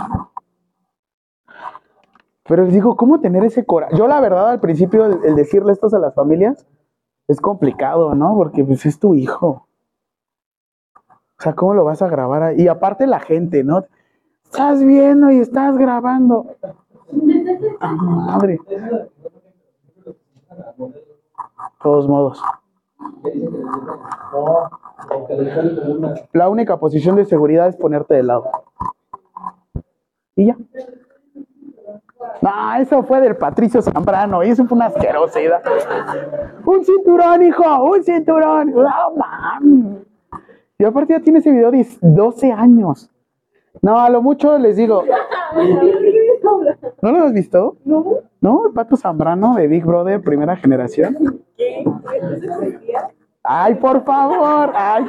[SPEAKER 1] Pero les digo, ¿cómo tener ese coraje? Yo la verdad al principio el, el decirle esto a las familias es complicado, ¿no? Porque pues es tu hijo. O sea, ¿cómo lo vas a grabar? ahí? Y aparte la gente, ¿no? Estás viendo y estás grabando. *laughs* Ah, madre. Todos modos. La única posición de seguridad es ponerte de lado. Y ya. No, eso fue del Patricio Zambrano, y eso fue una asquerosidad. Un cinturón, hijo, un cinturón. Mames. Y aparte ya tiene ese video de 12 años. No, a lo mucho les digo. *laughs* ¿No lo has visto?
[SPEAKER 3] No.
[SPEAKER 1] ¿No? El Pato Zambrano de Big Brother, primera generación.
[SPEAKER 3] ¿Qué?
[SPEAKER 1] Ay, por favor. Ay.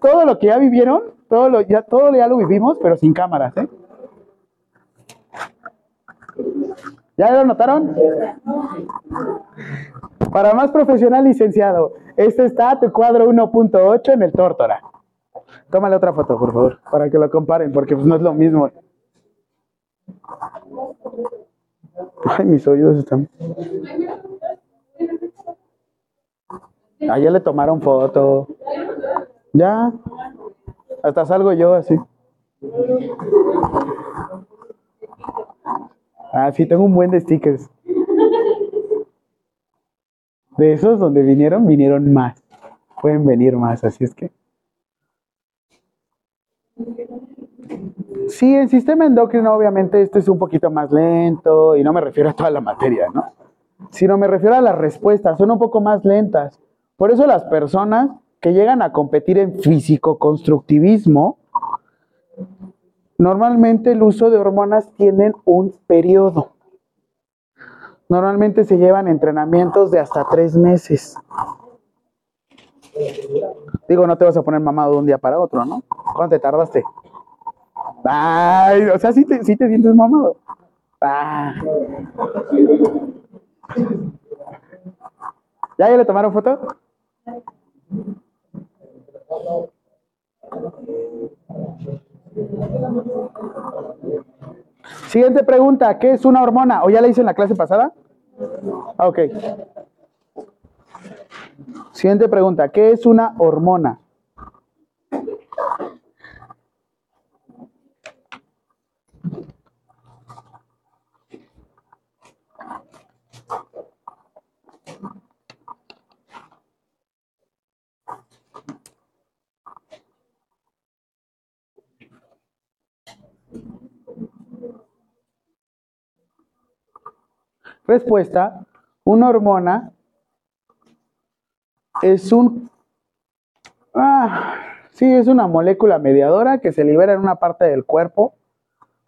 [SPEAKER 1] Todo lo que ya vivieron, todo lo, ya, todo ya lo vivimos, pero sin cámaras, ¿eh? ¿Ya lo notaron? Para más profesional licenciado, este está tu cuadro 1.8 en el Tórtora. Tómale otra foto, por favor, para que lo comparen, porque pues no es lo mismo. Ay, mis oídos están. Ya le tomaron foto. Ya. Hasta salgo yo así. Ah, sí, tengo un buen de stickers. De esos donde vinieron, vinieron más. Pueden venir más, así es que. Sí, el sistema endocrino, obviamente, este es un poquito más lento, y no me refiero a toda la materia, ¿no? sino me refiero a las respuestas, son un poco más lentas. Por eso las personas que llegan a competir en físico-constructivismo, normalmente el uso de hormonas tienen un periodo. Normalmente se llevan entrenamientos de hasta tres meses. Digo, no te vas a poner mamado de un día para otro, ¿no? ¿Cuánto te tardaste? Ay, o sea, sí te, sí te sientes mamado. Ah. ¿Ya, ya le tomaron foto? Siguiente pregunta, ¿qué es una hormona? ¿O ya la hice en la clase pasada? Ah, Ok. Siguiente pregunta, ¿qué es una hormona? Respuesta, una hormona es un... Ah, sí, es una molécula mediadora que se libera en una parte del cuerpo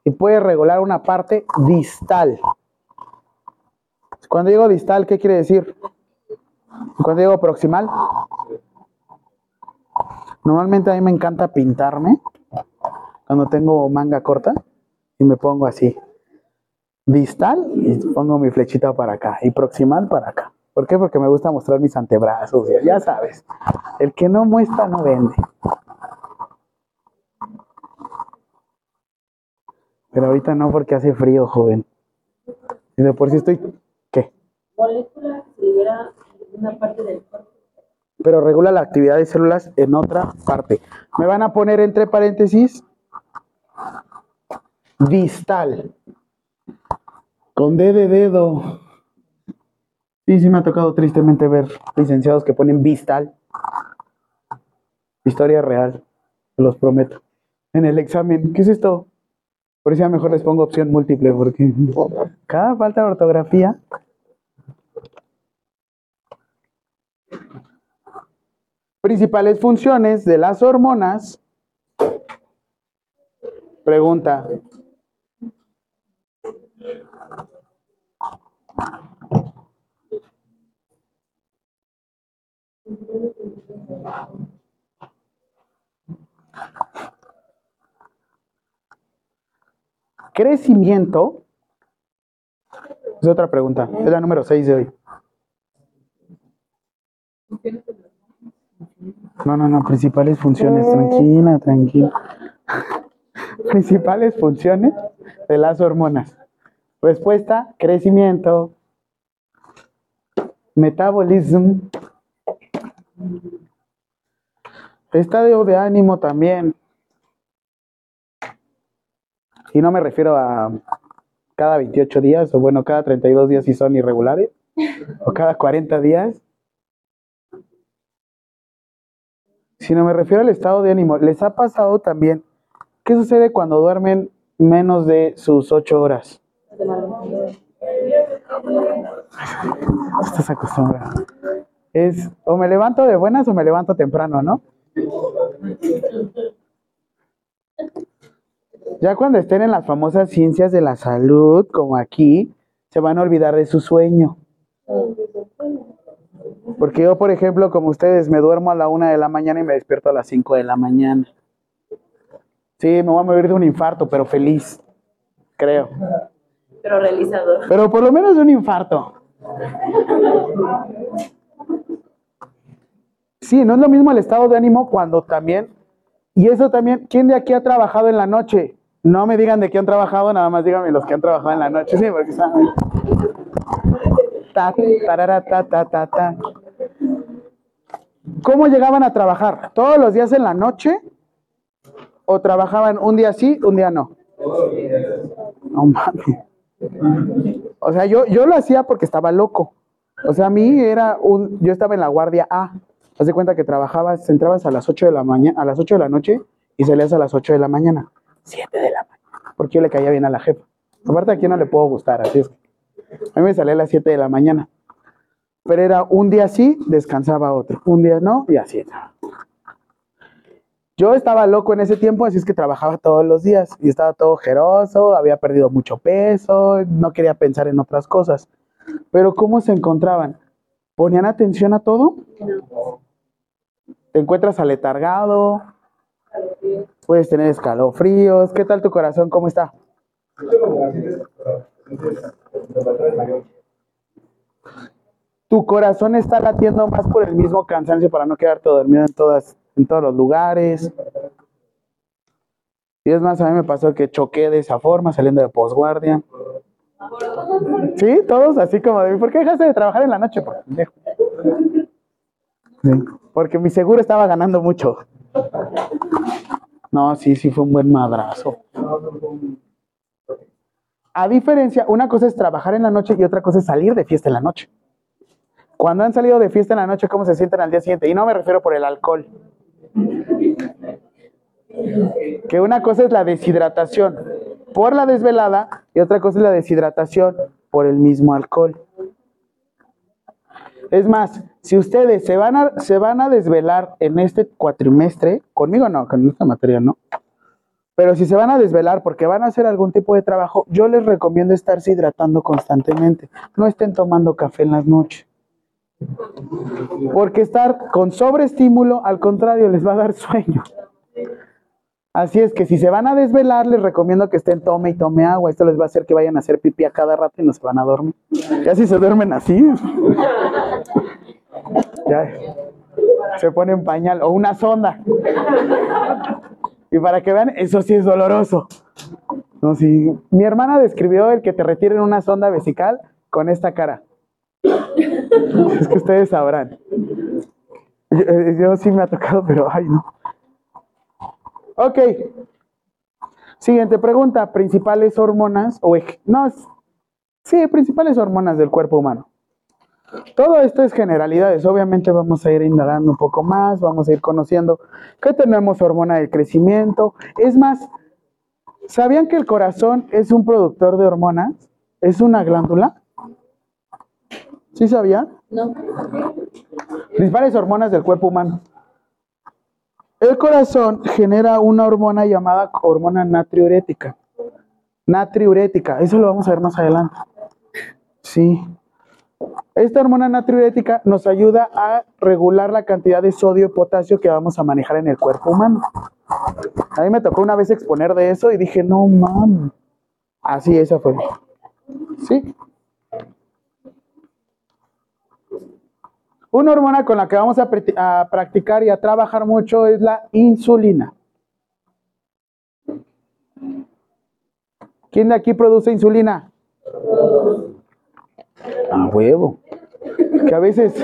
[SPEAKER 1] y puede regular una parte distal. Cuando digo distal, ¿qué quiere decir? Cuando digo proximal. Normalmente a mí me encanta pintarme cuando tengo manga corta y me pongo así. Distal y pongo mi flechita para acá y proximal para acá. ¿Por qué? Porque me gusta mostrar mis antebrazos, ya- sabes. El que no muestra no vende. Pero ahorita no porque hace frío, joven. Y de por sí estoy, ¿qué?
[SPEAKER 3] Molécula que libera una parte del cuerpo.
[SPEAKER 1] Pero regula la actividad de células en otra parte. Me van a poner entre paréntesis distal. Con D de dedo. Sí, sí me ha tocado tristemente ver licenciados que ponen distal. Historia real, los prometo. En el examen, ¿qué es esto? Por eso ya mejor les pongo opción múltiple, porque *laughs* cada falta de ortografía. Principales funciones de las hormonas. Pregunta. Crecimiento. Es otra pregunta. Es la número 6 de hoy. No, no, no. Principales funciones. Tranquila, tranquila. *laughs* Principales funciones de las hormonas. Respuesta, crecimiento. Metabolismo. Estado de ánimo también. Y no me refiero a cada 28 días, o bueno, cada 32 días si son irregulares, o cada 40 días. Sino me refiero al estado de ánimo. ¿Les ha pasado también? ¿Qué sucede cuando duermen menos de sus 8 horas? Estás acostumbrado. Es o me levanto de buenas o me levanto temprano, ¿no? Ya cuando estén en las famosas ciencias de la salud, como aquí, se van a olvidar de su sueño. Porque yo, por ejemplo, como ustedes, me duermo a la una de la mañana y me despierto a las 5 de la mañana. Sí, me voy a morir de un infarto, pero feliz, creo.
[SPEAKER 3] Pero realizador.
[SPEAKER 1] Pero por lo menos un infarto. Sí, no es lo mismo el estado de ánimo cuando también, y eso también, ¿quién de aquí ha trabajado en la noche? No me digan de qué han trabajado, nada más díganme los que han trabajado en la noche, sí, porque saben. Ta, tarara, ta, ta, ta, ta. ¿Cómo llegaban a trabajar? ¿Todos los días en la noche? ¿O trabajaban un día sí, un día no? No mames. O sea, yo, yo lo hacía porque estaba loco. O sea, a mí era un, yo estaba en la guardia A. Haz de cuenta que trabajabas, entrabas a las 8 de la mañana, a las 8 de la noche y salías a las 8 de la mañana. 7 de la mañana. Porque yo le caía bien a la jefa. Aparte aquí no le puedo gustar, así es. A mí me salía a las 7 de la mañana. Pero era un día sí, descansaba otro. Un día no, y así. Yo estaba loco en ese tiempo, así es que trabajaba todos los días y estaba todo jeroso, había perdido mucho peso, no quería pensar en otras cosas. Pero ¿cómo se encontraban? ¿Ponían atención a todo? ¿Te encuentras aletargado? Puedes tener escalofríos. ¿Qué tal tu corazón? ¿Cómo está? Tu corazón está latiendo más por el mismo cansancio para no quedarte dormido en todas, en todos los lugares. Y es más, a mí me pasó que choqué de esa forma saliendo de posguardia. Sí, todos así como de, ¿por qué dejaste de trabajar en la noche? Por. Sí, porque mi seguro estaba ganando mucho. No, sí, sí fue un buen madrazo. A diferencia, una cosa es trabajar en la noche y otra cosa es salir de fiesta en la noche. Cuando han salido de fiesta en la noche, ¿cómo se sienten al día siguiente? Y no me refiero por el alcohol. Que una cosa es la deshidratación por la desvelada y otra cosa es la deshidratación por el mismo alcohol. Es más, si ustedes se van a, se van a desvelar en este cuatrimestre, conmigo no, con esta materia no, pero si se van a desvelar porque van a hacer algún tipo de trabajo, yo les recomiendo estarse hidratando constantemente. No estén tomando café en las noches. Porque estar con sobreestímulo, al contrario, les va a dar sueño. Así es que si se van a desvelar, les recomiendo que estén tome y tome agua. Esto les va a hacer que vayan a hacer pipí a cada rato y no se van a dormir. Ya si se duermen así, ya se ponen pañal o una sonda. Y para que vean, eso sí es doloroso. No, sí. Mi hermana describió el que te retiren una sonda vesical con esta cara. Es que ustedes sabrán. Yo, eh, yo sí me ha tocado, pero ay no. Ok. Siguiente pregunta. Principales hormonas o no, es- sí, principales hormonas del cuerpo humano. Todo esto es generalidades. Obviamente vamos a ir indagando un poco más, vamos a ir conociendo que tenemos hormona del crecimiento. Es más, ¿sabían que el corazón es un productor de hormonas? ¿Es una glándula? ¿Sí sabían?
[SPEAKER 3] No.
[SPEAKER 1] Principales hormonas del cuerpo humano. El corazón genera una hormona llamada hormona natriurética. Natriurética, eso lo vamos a ver más adelante. Sí. Esta hormona natriurética nos ayuda a regular la cantidad de sodio y potasio que vamos a manejar en el cuerpo humano. A mí me tocó una vez exponer de eso y dije, no mames. Así, esa fue. Sí. Una hormona con la que vamos a, practi- a practicar y a trabajar mucho es la insulina. ¿Quién de aquí produce insulina? A huevo. Que a veces.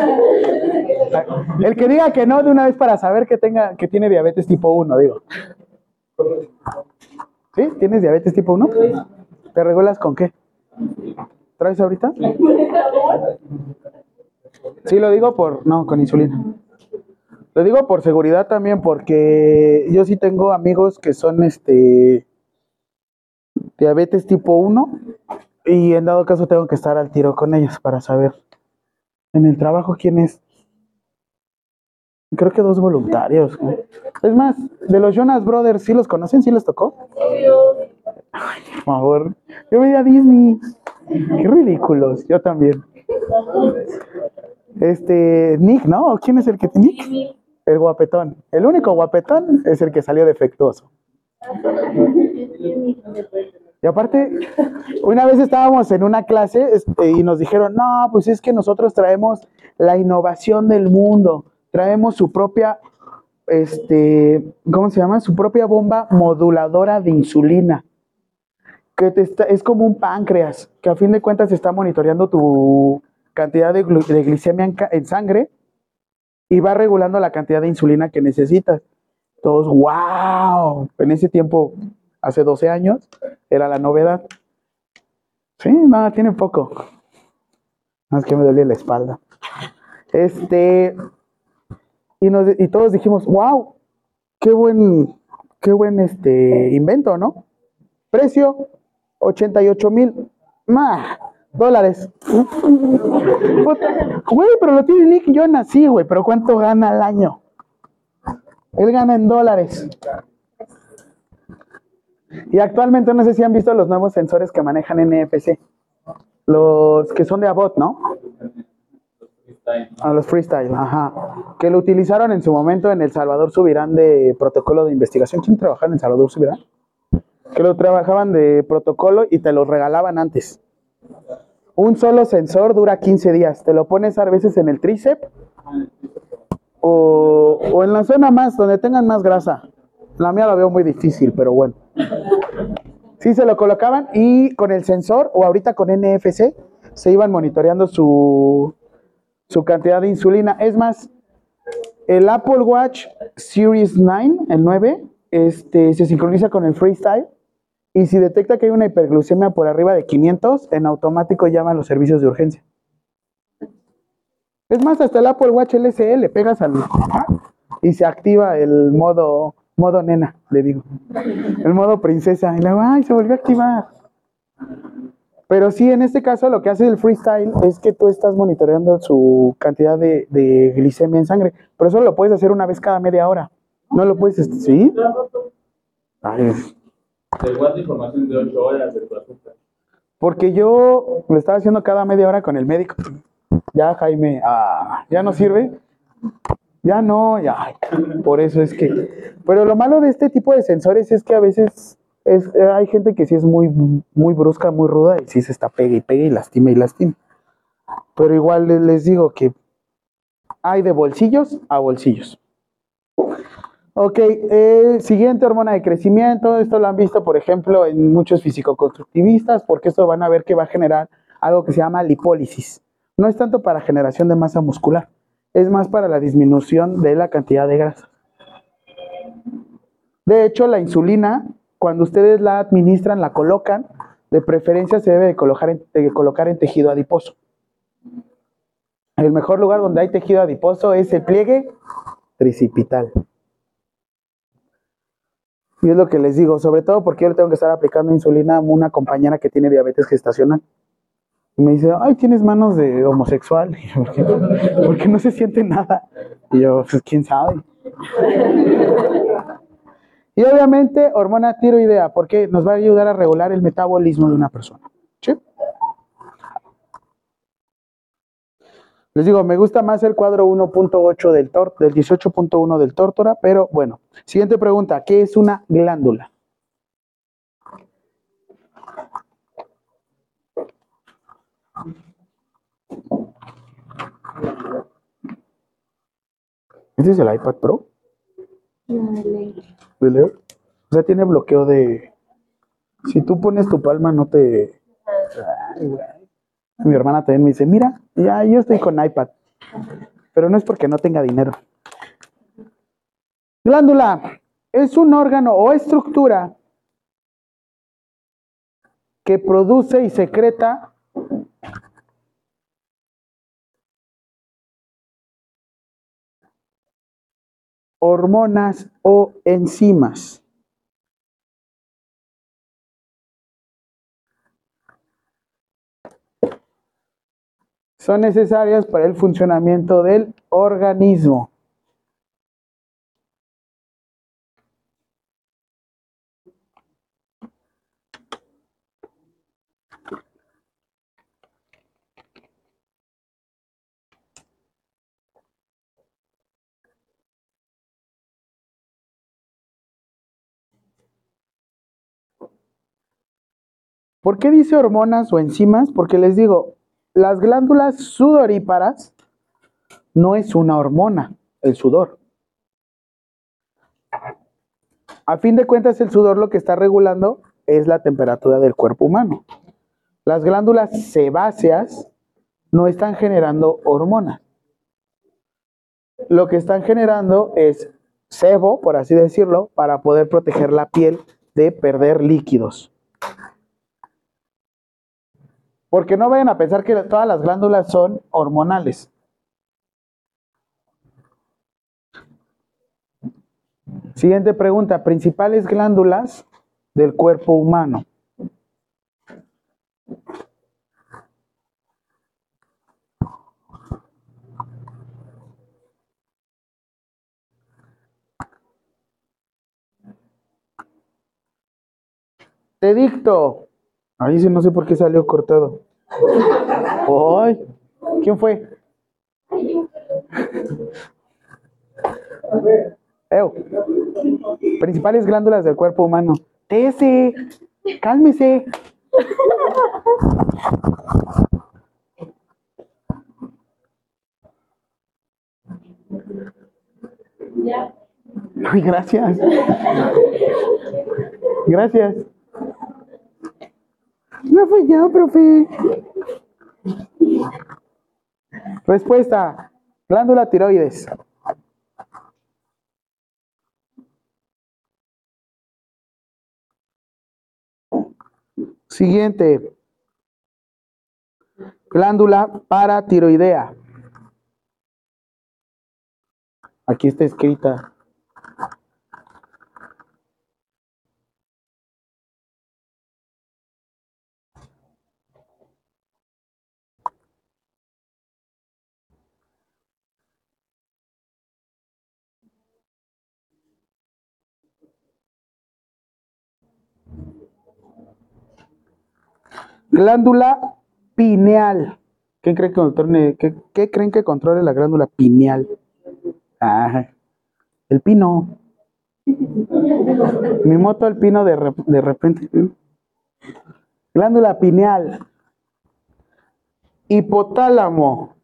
[SPEAKER 1] El que diga que no de una vez para saber que tenga que tiene diabetes tipo 1, digo. ¿Sí? ¿Tienes diabetes tipo 1? ¿Te regulas con qué? ¿Traes ahorita? Sí, lo digo por. No, con insulina. Lo digo por seguridad también, porque yo sí tengo amigos que son este. Diabetes tipo 1 y en dado caso tengo que estar al tiro con ellos para saber en el trabajo quién es. Creo que dos voluntarios. Es más, de los Jonas Brothers, ¿sí los conocen? ¿Sí les tocó? Por favor. Yo veía Disney. Qué ridículos. Yo también. Este, Nick, ¿no? ¿Quién es el que tiene Nick? El guapetón. El único guapetón es el que salió defectuoso. Y aparte, una vez estábamos en una clase este, y nos dijeron, no, pues es que nosotros traemos la innovación del mundo, traemos su propia, este, ¿cómo se llama? Su propia bomba moduladora de insulina, que te está- es como un páncreas, que a fin de cuentas está monitoreando tu cantidad de, glu- glicemia en, sangre y va regulando la cantidad de insulina que necesitas. Todos, wow, en ese tiempo, hace 12 años, era la novedad. Sí, nada, tiene poco. Más que me dolía la espalda. Este, y, nos, y todos dijimos, wow, qué buen, qué buen este invento, ¿no? Precio, 88 mil. Dólares. Güey, pero lo tiene Nick Jonas, sí, güey, pero ¿cuánto gana al año? Él gana en dólares. Y actualmente no sé si han visto los nuevos sensores que manejan NFC. Los que son de Abbott, ¿no? A los freestyle, ajá. Que lo utilizaron en su momento en El Salvador Subirán de protocolo de investigación. ¿Quién trabajaba en El Salvador Subirán? Que lo trabajaban de protocolo y te lo regalaban antes. Un solo sensor dura 15 días. Te lo pones a veces en el tríceps o, o en la zona más, donde tengan más grasa. La mía la veo muy difícil, pero bueno. Sí, se lo colocaban y con el sensor o ahorita con NFC se iban monitoreando su, su cantidad de insulina. Es más, el Apple Watch Series 9, el 9, este, se sincroniza con el Freestyle y si detecta que hay una hiperglucemia por arriba de 500, en automático llama a los servicios de urgencia. Es más, hasta el Apple Watch LSE le pegas al y se activa el modo modo nena, le digo. El modo princesa. Y luego, ay, se volvió a activar. Pero sí, en este caso lo que hace el freestyle es que tú estás monitoreando su cantidad de, de glicemia en sangre. Pero eso lo puedes hacer una vez cada media hora. No lo puedes, este, ¿sí? Ay,
[SPEAKER 4] Te guarda información de 8 horas de tu azúcar.
[SPEAKER 1] porque yo lo estaba haciendo cada media hora con el médico. Ya, Jaime, ah, ya no sirve. Ya no, ya. Por eso es que. Pero lo malo de este tipo de sensores es que a veces es, hay gente que sí es muy, muy brusca, muy ruda y sí se está pega y pega y lastima y lastima. Pero igual le- les digo que hay de bolsillos a bolsillos. Ok, siguiente hormona de crecimiento. Esto lo han visto, por ejemplo, en muchos fisicoconstructivistas, porque esto van a ver que va a generar algo que se llama lipólisis. No es tanto para generación de masa muscular, es más para la disminución de la cantidad de grasa. De hecho, la insulina, cuando ustedes la administran, la colocan, de preferencia se debe de colocar de colocar en tejido adiposo. El mejor lugar donde hay tejido adiposo es el pliegue tricipital. Y es lo que les digo, sobre todo porque yo tengo que estar aplicando insulina a una compañera que tiene diabetes gestacional. Y me dice, ay, tienes manos de homosexual. *laughs* Porque no se siente nada. Y yo, pues quién sabe. Y obviamente, hormona tiroidea, porque nos va a ayudar a regular el metabolismo de una persona. ¿Sí? Les digo, me gusta más el cuadro 1.8 del, tor- del 18.1 del tórtora, pero bueno. Siguiente pregunta, ¿qué es una glándula? ¿Este es el iPad Pro? ¿De Leo? O sea, tiene bloqueo de... Si tú pones tu palma, no te... Ay, güey. Mi hermana también me dice, mira, ya yo estoy con iPad. Pero no es porque no tenga dinero. Glándula es un órgano o estructura que produce y secreta hormonas o enzimas. Son necesarias para el funcionamiento del organismo. ¿Por qué dice hormonas o enzimas? Porque les digo, las glándulas sudoríparas no es una hormona, el sudor. A fin de cuentas, el sudor lo que está regulando es la temperatura del cuerpo humano. Las glándulas sebáceas no están generando hormonas. Lo que están generando es sebo, por así decirlo, para poder proteger la piel de perder líquidos. Porque no vayan a pensar que todas las glándulas son hormonales. Siguiente pregunta, principales glándulas del cuerpo humano. Te dicto Ahí sí no sé por qué salió cortado. Ay, ¿quién fue? Ew. Principales glándulas del cuerpo humano. Tese, cálmese. Ay, gracias. Gracias. No fui yo, profe. Respuesta. Glándula tiroides. Siguiente. Glándula paratiroidea. Aquí está escrita. Glándula pineal. ¿Qué creen que controle, qué, creen que controle la glándula pineal? El pino. Mi moto el pino de, rep- de repente. Glándula pineal. Hipotálamo.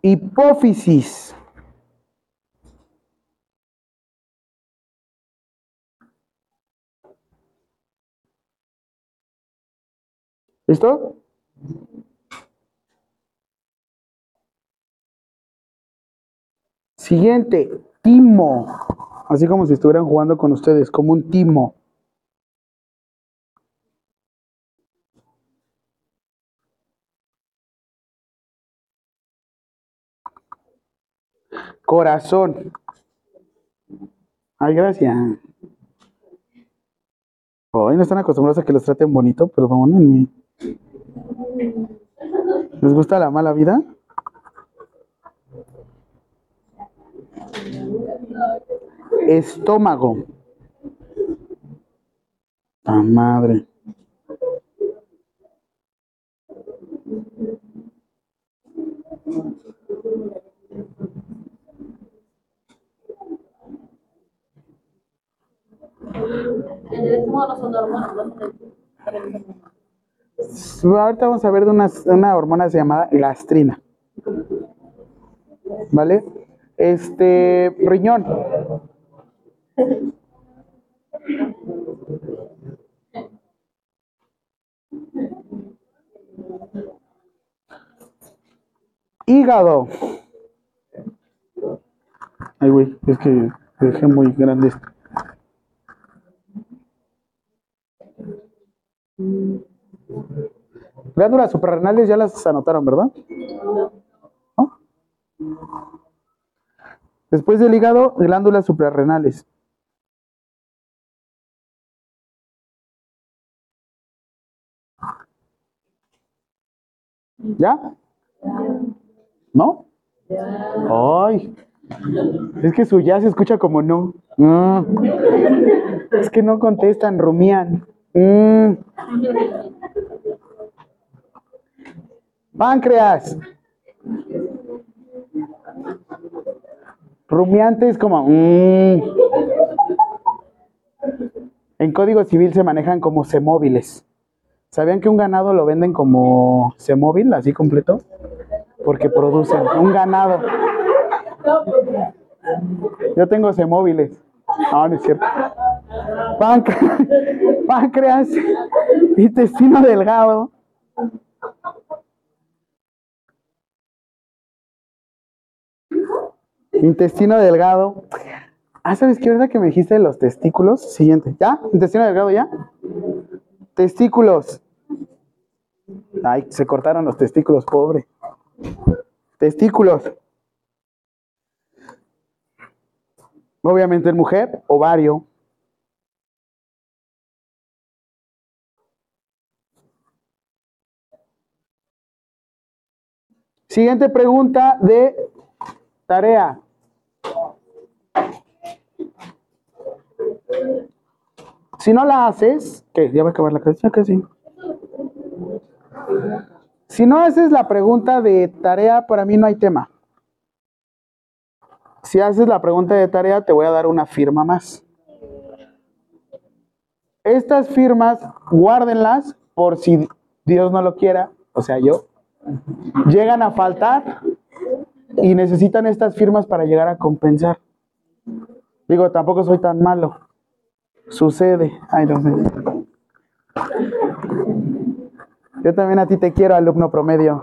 [SPEAKER 1] Hipófisis. ¿Listo? Siguiente, timo. Así como si estuvieran jugando con ustedes, como un timo. Corazón. Ay, gracias. Hoy no están acostumbrados a que los traten bonito, perdónenme. ¿Les gusta la mala vida? Estómago. ¡Ah, madre!
[SPEAKER 3] En el estómago no son hormonas, no son
[SPEAKER 1] Ahorita vamos a ver de una, una hormona llamada gastrina. ¿Vale? Este, riñón. Hígado. Ay, güey, es que dejé muy grande esto. Glándulas suprarrenales ya las anotaron, ¿verdad? ¿No? Después del hígado, glándulas suprarrenales. ¿Ya? ¿No? Ay, es que su ya se escucha como no. Mm. Es que no contestan, rumían. Mm. Páncreas. Rumiantes como... mm. En código civil se manejan como semóviles. ¿Sabían que un ganado lo venden como semóvil, así completo? Porque producen un ganado. Yo tengo semóviles. No, no es cierto. *laughs* Páncreas, intestino delgado. Intestino delgado. Ah, ¿sabes qué? ¿Verdad que me dijiste de los testículos? Siguiente. ¿Ya? ¿Intestino delgado ya? Testículos. Ay, se cortaron los testículos, pobre. Testículos. Obviamente en mujer, ovario. Siguiente pregunta de tarea. Si no la haces, que ya va a acabar la clase, que sí. Si no haces la pregunta de tarea, para mí no hay tema. Si haces la pregunta de tarea, te voy a dar una firma más. Estas firmas, guárdenlas por si Dios no lo quiera, o sea, yo, llegan a faltar y necesitan estas firmas para llegar a compensar. Digo, tampoco soy tan malo. Sucede. Ay, Dios mío. Yo también a ti te quiero, alumno promedio.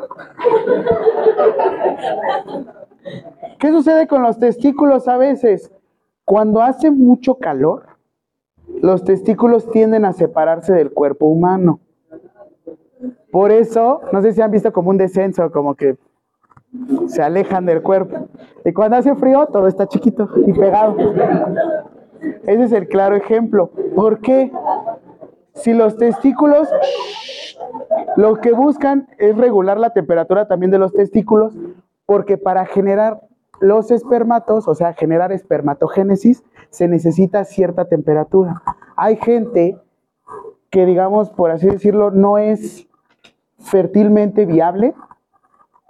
[SPEAKER 1] ¿Qué sucede con los testículos a veces? Cuando hace mucho calor, los testículos tienden a separarse del cuerpo humano. Por eso, no sé si han visto como un descenso, como que se alejan del cuerpo. Y cuando hace frío, todo está chiquito y pegado. Ese es el claro ejemplo. ¿Por qué? Si los testículos lo que buscan es regular la temperatura también de los testículos, porque para generar los espermatos, o sea, generar espermatogénesis, se necesita cierta temperatura. Hay gente que, digamos, por así decirlo, no es fertilmente viable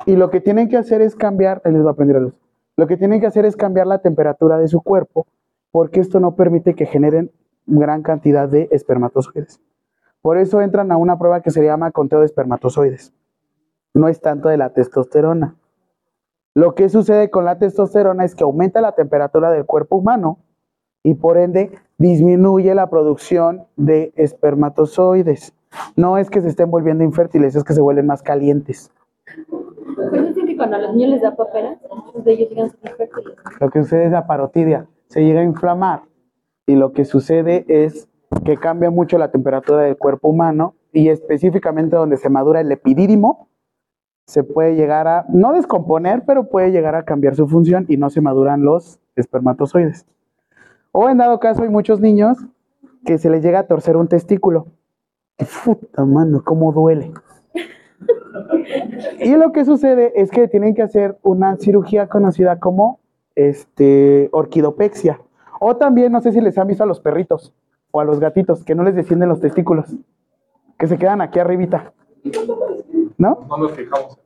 [SPEAKER 1] y lo que tienen que hacer es cambiar, les voy a aprender a luz, lo que tienen que hacer es cambiar la temperatura de su cuerpo porque esto no permite que generen gran cantidad de espermatozoides. Por eso entran a una prueba que se llama conteo de espermatozoides. No es tanto de la testosterona. Lo que sucede con la testosterona es que aumenta la temperatura del cuerpo humano y por ende disminuye la producción de espermatozoides. No es que se estén volviendo infértiles, es que se vuelven más calientes.
[SPEAKER 3] Pero dicen que cuando a los niños les da papera, muchos de ellos llegan a ser infértiles.
[SPEAKER 1] Lo que sucede es la parotidia, se llega a inflamar y lo que sucede es que cambia mucho la temperatura del cuerpo humano y específicamente donde se madura el epidídimo, se puede llegar a, no descomponer, pero puede llegar a cambiar su función y no se maduran los espermatozoides. O en dado caso hay muchos niños que se les llega a torcer un testículo. Puta mano, cómo duele. Y lo que sucede es que tienen que hacer una cirugía conocida como este, orquidopexia. O también, no sé si les han visto a los perritos o a los gatitos, que no les descienden los testículos, que se quedan aquí arribita. ¿No?
[SPEAKER 5] No nos fijamos.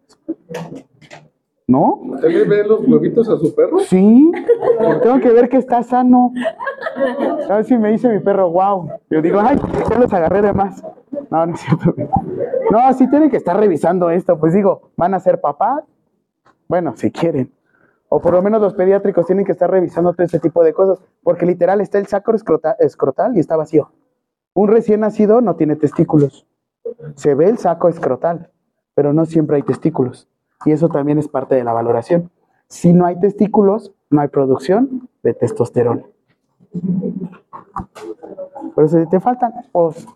[SPEAKER 1] ¿No?
[SPEAKER 5] ¿Usted le ve los huevitos a su perro?
[SPEAKER 1] Sí, tengo que ver que está sano. A ver si me dice mi perro, wow. Yo digo, ay, ya los agarré de más. No, no es cierto. No, sí tienen que estar revisando esto. Pues digo, ¿van a ser papás? Bueno, si quieren. O por lo menos los pediátricos tienen que estar revisando todo este tipo de cosas. Porque literal está el saco escrota- escrotal y está vacío. Un recién nacido no tiene testículos. Se ve el saco escrotal, pero no siempre hay testículos. Y eso también es parte de la valoración. Si no hay testículos, no hay producción de testosterona. Por eso si te faltan, pues.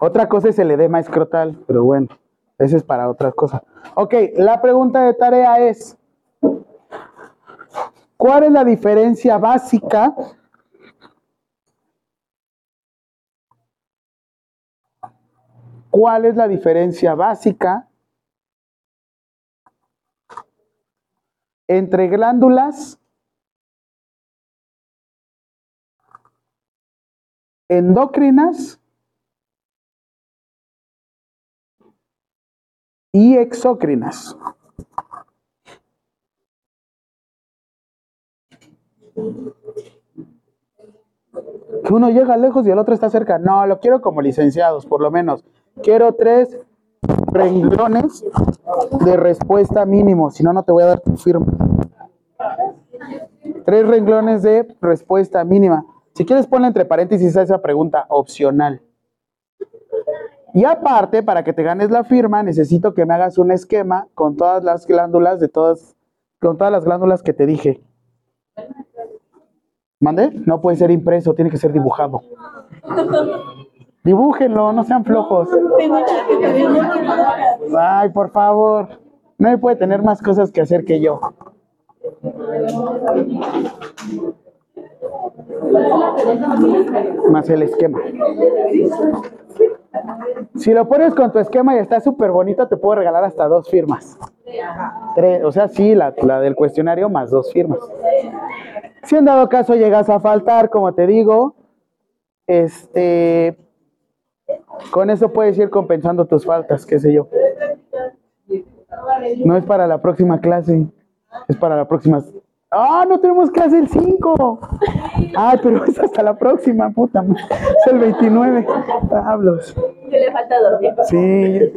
[SPEAKER 1] Otra cosa es el edema escrotal, pero bueno, ese es para otra cosa. Ok, la pregunta de tarea es, ¿cuál es la diferencia básica ¿Cuál es la diferencia básica entre glándulas endocrinas y exócrinas? Que uno llega lejos y el otro está cerca. No, lo quiero como licenciados, por lo menos. Quiero tres renglones de respuesta mínimo, si no, no te voy a dar tu firma. Tres renglones de respuesta mínima. Si quieres, ponle entre paréntesis a esa pregunta opcional. Y aparte, para que te ganes la firma, necesito que me hagas un esquema con todas las glándulas de todas, con todas las glándulas que te dije. ¿Mande? No puede ser impreso, tiene que ser dibujado. Dibújenlo, no sean flojos. Ay, por favor. Nadie puede tener más cosas que hacer que yo. Más el esquema. Si lo pones con tu esquema y está súper bonito, te puedo regalar hasta dos firmas. Tres, o sea, sí, la, la del cuestionario más dos firmas. Si en dado caso llegas a faltar, como te digo, este, con eso puedes ir compensando tus faltas, qué sé yo. No es para la próxima clase, es para la próxima. ¡Ah, no tenemos clase el 5! Ay, pero es hasta la próxima, puta. Es el 29. Hablos.
[SPEAKER 3] Que le falta dormir.
[SPEAKER 1] Sí.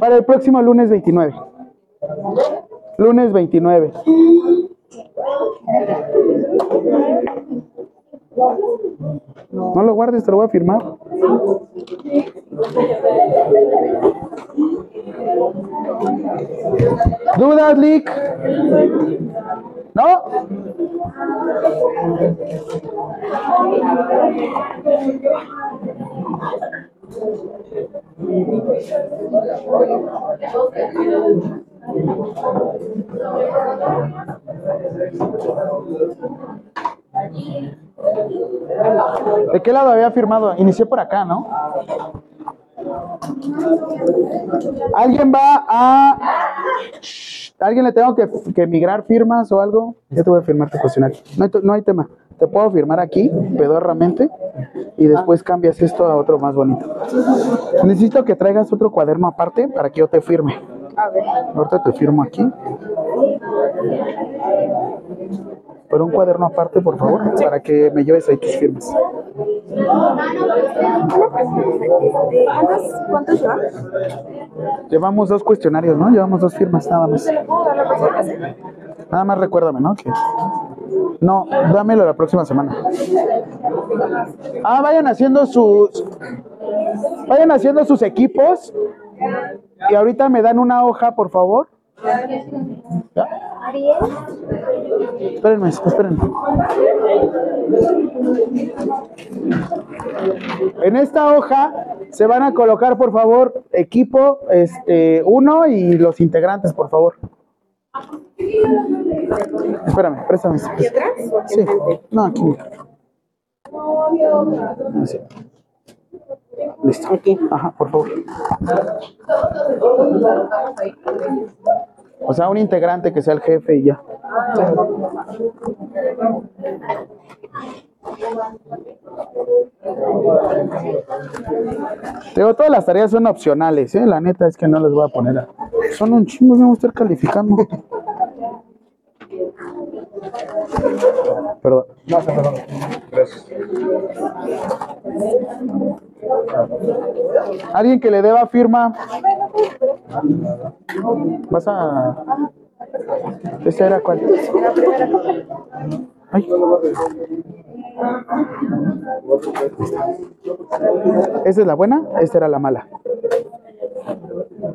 [SPEAKER 1] Para el próximo lunes 29. Lunes 29. No lo guardes, te lo voy a firmar. ¿Dudas, Lick? ¿No? ¿De qué lado había firmado? Inicié por acá, ¿no? ¿Alguien va a... Shh, ¿Alguien le tengo que, que migrar firmas o algo? Ya te voy a firmar tu cuestionario. No hay, to- no hay tema. Te puedo firmar aquí, pedorramente, y después cambias esto a otro más bonito. Necesito que traigas otro cuaderno aparte para que yo te firme. Ahorita te firmo aquí. Pero un cuaderno aparte, por favor, para que me lleves ahí tus firmas.
[SPEAKER 6] ¿Cuántos, va?
[SPEAKER 1] Llevamos dos cuestionarios, ¿no? Llevamos dos firmas nada más. Nada más recuérdame, ¿no? No, dámelo la próxima semana. Ah, vayan haciendo sus... Vayan haciendo sus equipos. Y ahorita me dan una hoja, por favor. ¿Ya? Espérenme, espérenme. En esta hoja se van a colocar, por favor, equipo este, uno y los integrantes, por favor. Espérame, préstame. ¿Aquí atrás? Sí. No, aquí. Así. Listo. Ajá, por favor. O sea, un integrante que sea el jefe y ya. Todas las tareas son opcionales, ¿eh? La neta es que no les voy a poner. Son un chingo, me voy a estar calificando. Perdón.
[SPEAKER 5] No, perdón. Gracias.
[SPEAKER 1] Alguien que le deba firma. Vas a. ¿Esa era cuál? Ay. ¿Esa es la buena? Esta era la mala.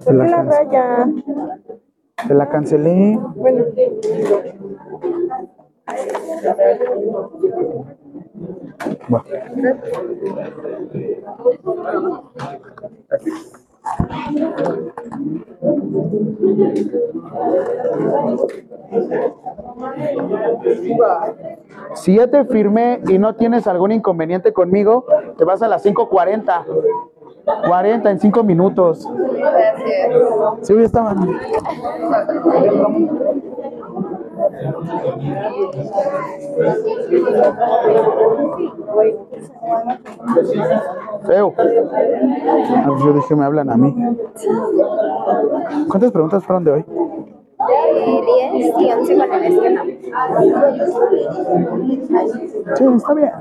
[SPEAKER 1] Te la,
[SPEAKER 6] La raya.
[SPEAKER 1] Te la cancelé.
[SPEAKER 6] Bueno,
[SPEAKER 1] Va. Si ya te firmé y no tienes algún inconveniente conmigo, te vas a las 5.40. 40 en 5 minutos. Sí, ya estaban. Feo. Yo dije, me hablan a mí. ¿Cuántas preguntas fueron de hoy?
[SPEAKER 6] 10 y 11 con el esquema.
[SPEAKER 1] Sí, está bien.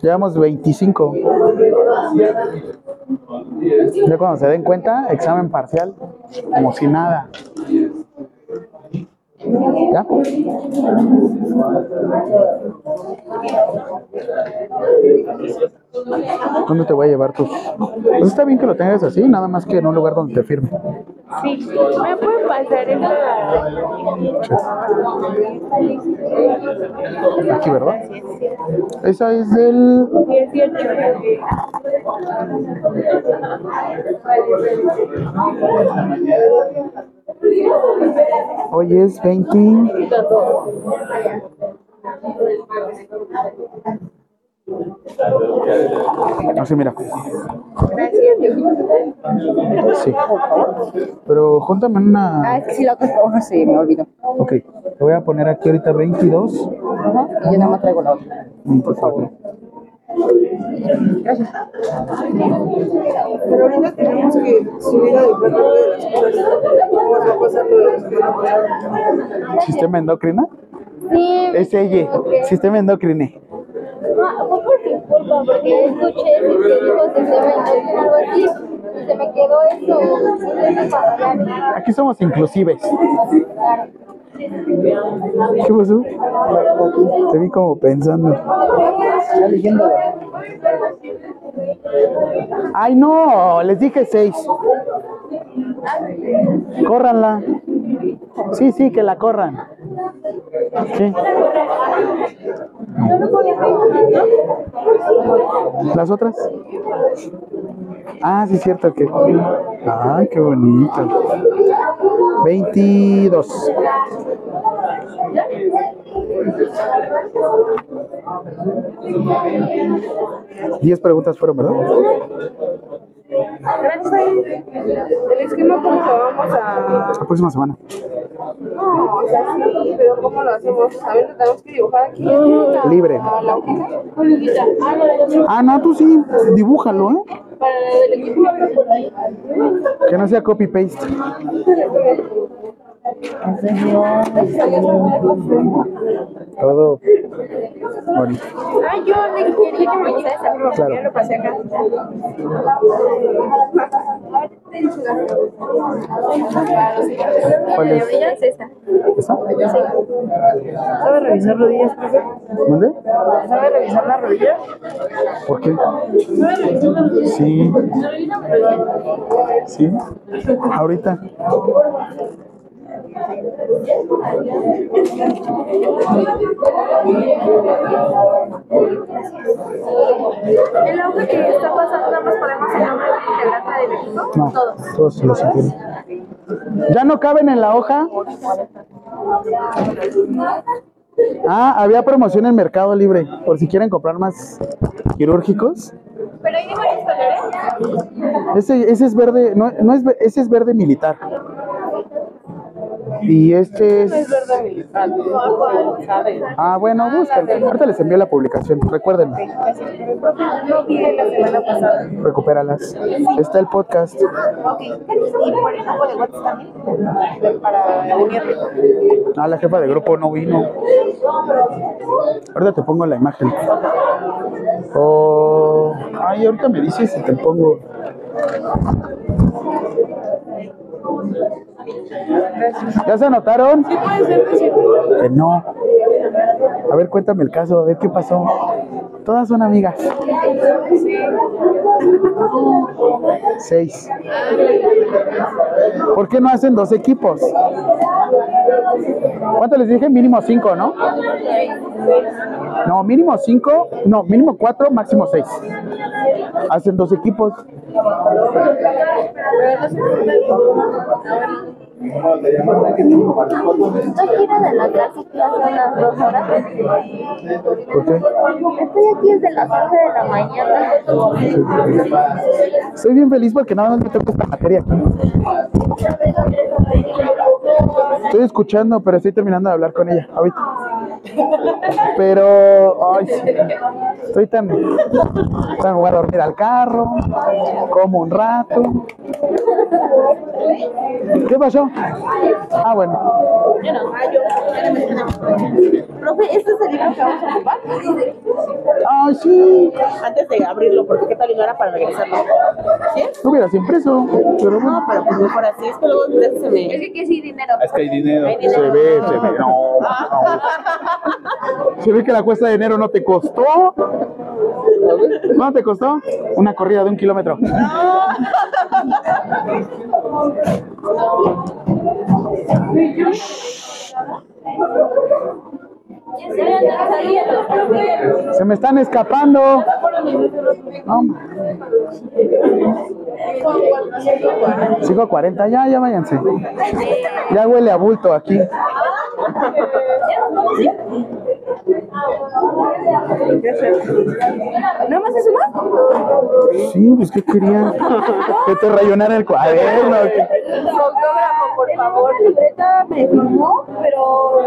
[SPEAKER 1] Llevamos 25. Ya cuando se den cuenta, examen parcial, como si nada. ¿Ya? ¿Dónde te voy a llevar tus? Pues está bien que lo tengas así, nada más que en un lugar donde te firme.
[SPEAKER 6] Sí. ¿Me pueden pasar esta?
[SPEAKER 1] Aquí, ¿verdad? Esa es del
[SPEAKER 6] 18.
[SPEAKER 1] Hoy es 20. Así, mira.
[SPEAKER 6] Gracias,
[SPEAKER 1] Sí. Pero júntame en
[SPEAKER 6] Ah,
[SPEAKER 1] una.
[SPEAKER 6] es que si la otra hoja se me olvidó.
[SPEAKER 1] Ok. Te voy a poner aquí ahorita 22,
[SPEAKER 6] Ajá. Y yo nada más traigo la otra.
[SPEAKER 1] 24.
[SPEAKER 7] Pero ahorita tenemos que subir a de plano de las cosas. ¿Cómo va pasando los
[SPEAKER 1] ¿Sistema endocrina?
[SPEAKER 3] Sí,
[SPEAKER 1] Es ella. Sistema endocrine.
[SPEAKER 3] No, fue por mi culpa, porque escuché que dijo sistema endocrino algo así, y se me quedó eso.
[SPEAKER 1] Aquí somos inclusives. ¿Qué pasó? Te vi como pensando. Ay, no, les dije seis. Córranla. Sí, sí, que la corran. Sí. ¿Las otras? Ah, sí, es cierto que. Ay, qué bonito. 22. Diez preguntas fueron, ¿verdad?
[SPEAKER 7] El esquema, ¿cómo lo vamos a.?
[SPEAKER 1] La próxima semana.
[SPEAKER 7] No, o sea, sí, pero ¿cómo lo hacemos? A ver, lo tenemos que dibujar aquí.
[SPEAKER 1] Libre.
[SPEAKER 7] A la hojita.
[SPEAKER 1] Ah, no, tú sí, dibújalo, ¿eh?
[SPEAKER 3] Para el equipo.
[SPEAKER 1] Que no sea copy-paste. Todo bonito.
[SPEAKER 3] Ay, yo le quería que me ayudara esa.
[SPEAKER 1] Claro.
[SPEAKER 7] Ya lo pasé acá.
[SPEAKER 1] ¿Cuál
[SPEAKER 3] La
[SPEAKER 1] es?
[SPEAKER 3] rodilla es esta.
[SPEAKER 1] ¿Esa?
[SPEAKER 7] ¿Sabe revisar rodillas, profe?
[SPEAKER 1] ¿Dónde?
[SPEAKER 7] ¿Sabe revisar la rodilla?
[SPEAKER 1] ¿Por qué? Sí. Sí. Ahorita.
[SPEAKER 6] El auge que está pasando, nada más podemos el nombre del integrante del equipo.
[SPEAKER 1] No, todos los entiendo. ¿Ya no caben en la hoja? Ah, había promoción en Mercado Libre, por si quieren comprar más quirúrgicos.
[SPEAKER 3] Pero hay de varios colores.
[SPEAKER 1] Ese, ese es verde, no, no es, ese es verde militar. Y este es... Ah, bueno, busquen. Ahorita les envío la publicación,
[SPEAKER 7] pasada.
[SPEAKER 1] recupéralas. Está el podcast.
[SPEAKER 7] Ok. Y por el grupo de WhatsApp también. Para unirme.
[SPEAKER 1] Ah, la jefa de grupo no vino. Ahorita te pongo la imagen. Oh, ay, ahorita me dices si te pongo. ¿Ya se anotaron? Sí, puede ser. Que no. A ver, cuéntame el caso, a ver qué pasó. Todas son amigas. Seis. ¿Por qué no hacen dos equipos? ¿Cuánto les dije? Mínimo cinco, ¿no? No, mínimo cinco, no, mínimo cuatro, máximo seis. Hacen dos equipos.
[SPEAKER 3] No quiero de la casa que hace unas dos horas.
[SPEAKER 1] ¿Por qué?
[SPEAKER 3] Estoy aquí desde las 11 de la mañana.
[SPEAKER 1] Estoy bien feliz porque nada más me toca esta materia. Estoy escuchando, pero estoy terminando de hablar con ella ahorita. Pero, ay, sí. Estoy tan. tan voy a dormir al carro, como un rato. ¿Qué pasó? Ah, bueno.
[SPEAKER 7] Profe, ¿este es el libro que vamos a ocupar?
[SPEAKER 1] Ay, sí.
[SPEAKER 7] Antes de abrirlo, porque qué tal y no era para regresarlo. ¿Sí?
[SPEAKER 1] No hubieras impreso, pero
[SPEAKER 7] No, pero pues mejor así. Es que luego el se me.
[SPEAKER 6] Es que sí, dinero.
[SPEAKER 4] Es que hay dinero.
[SPEAKER 1] se ve, se ve. No, no. Se ve que la cuesta de enero no te costó. ¿Cuánto te costó? Una corrida de un kilómetro. Se me están escapando. No, ma. 5.40, ya, ya váyanse. Ya huele a bulto aquí.
[SPEAKER 7] ¿Nada más es una?
[SPEAKER 1] Sí, pues ¿qué querían? *laughs* Que te rayonara el cuaderno. que-
[SPEAKER 6] autógrafo, por favor. La libreta me firmó, pero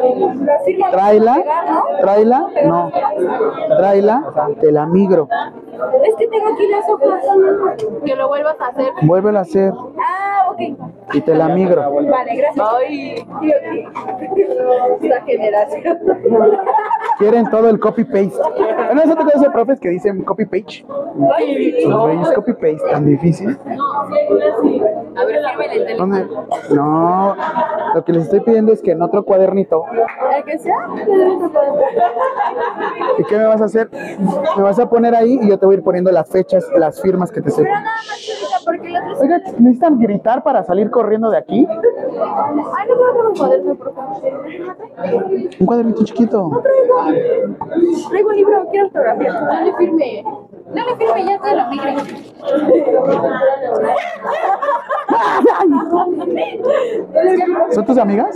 [SPEAKER 6] la firma
[SPEAKER 1] Tráela,
[SPEAKER 6] ¿no?
[SPEAKER 1] tráela, no. Tráela, te la migro.
[SPEAKER 6] Es que tengo aquí las hojas. Que lo vuelvas a hacer.
[SPEAKER 1] Vuélvelo a hacer
[SPEAKER 6] Ah, ok.
[SPEAKER 1] y te la migro.
[SPEAKER 6] Vale, gracias. Ay, *laughs* esta generación. *laughs*
[SPEAKER 1] Quieren todo el copy paste. ¿No es otra cosa, profes, que dicen copy page? Güey, es copy paste tan difícil.
[SPEAKER 6] A ver.
[SPEAKER 1] No, lo que les estoy pidiendo es que en otro cuadernito.
[SPEAKER 6] ¿El que sea?
[SPEAKER 1] ¿Y qué me vas a hacer? Me vas a poner ahí y yo te voy a ir poniendo las fechas, las firmas que te
[SPEAKER 6] otro...
[SPEAKER 1] Oiga, ¿necesitan gritar para salir corriendo de aquí?
[SPEAKER 6] Ay, no puedo un cuaderno, por favor.
[SPEAKER 1] Un cuadernito chiquito.
[SPEAKER 6] Traigo. Traigo un libro, quiero autografía. No le firme. No le firme, ya te lo migre.
[SPEAKER 1] ¿Son tus amigas?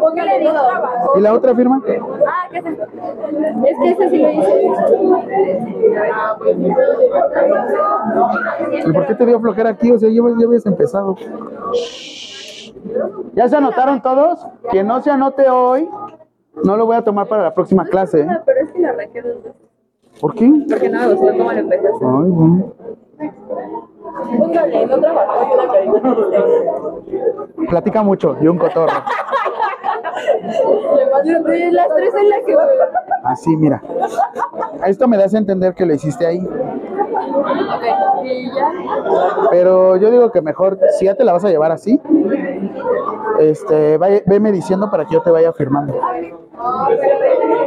[SPEAKER 6] ¿O qué le digo?
[SPEAKER 1] ¿Y la otra firma?
[SPEAKER 6] Ah, ¿qué es esto? Es que ese sí lo hice.
[SPEAKER 1] ¿Y por qué te dio flojera aquí? O sea, ya, ya habías empezado. ¿Ya se anotaron todos? Quien no se anote hoy, no lo voy a tomar para la próxima clase. ¿eh?
[SPEAKER 6] Pero es que la arranqué dos veces.
[SPEAKER 1] ¿Por qué?
[SPEAKER 6] Porque no me gustó cómo lo empecé a hacer.
[SPEAKER 1] Ay, bueno.
[SPEAKER 6] Póngale, no trabajó carita.
[SPEAKER 1] Platica mucho y un cotorro.
[SPEAKER 6] Las tres en la que
[SPEAKER 1] Así, mira. Esto me das a entender que lo hiciste ahí. Pero yo digo que mejor, si ya te la vas a llevar así, este, vaya- veme diciendo para que yo te vaya firmando.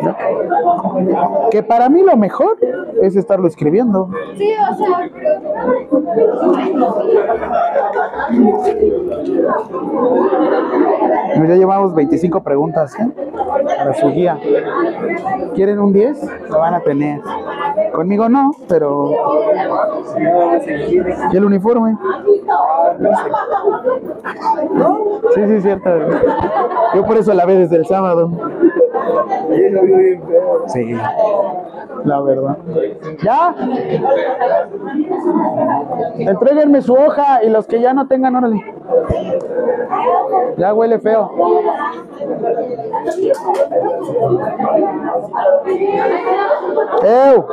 [SPEAKER 1] ¿No? Que para mí lo mejor es estarlo escribiendo.
[SPEAKER 6] Sí, o sea.
[SPEAKER 1] Ya llevamos 25 preguntas ¿eh? para su guía. ¿Quieren un 10? Lo van a tener. Conmigo no, pero... ¿Y el uniforme? Sí, sí, cierto. Yo por eso la ve desde el sábado. Sí, la verdad. ¿Ya? Entréguenme su hoja y los que ya no tengan, órale. Ya huele feo. ¡Ew!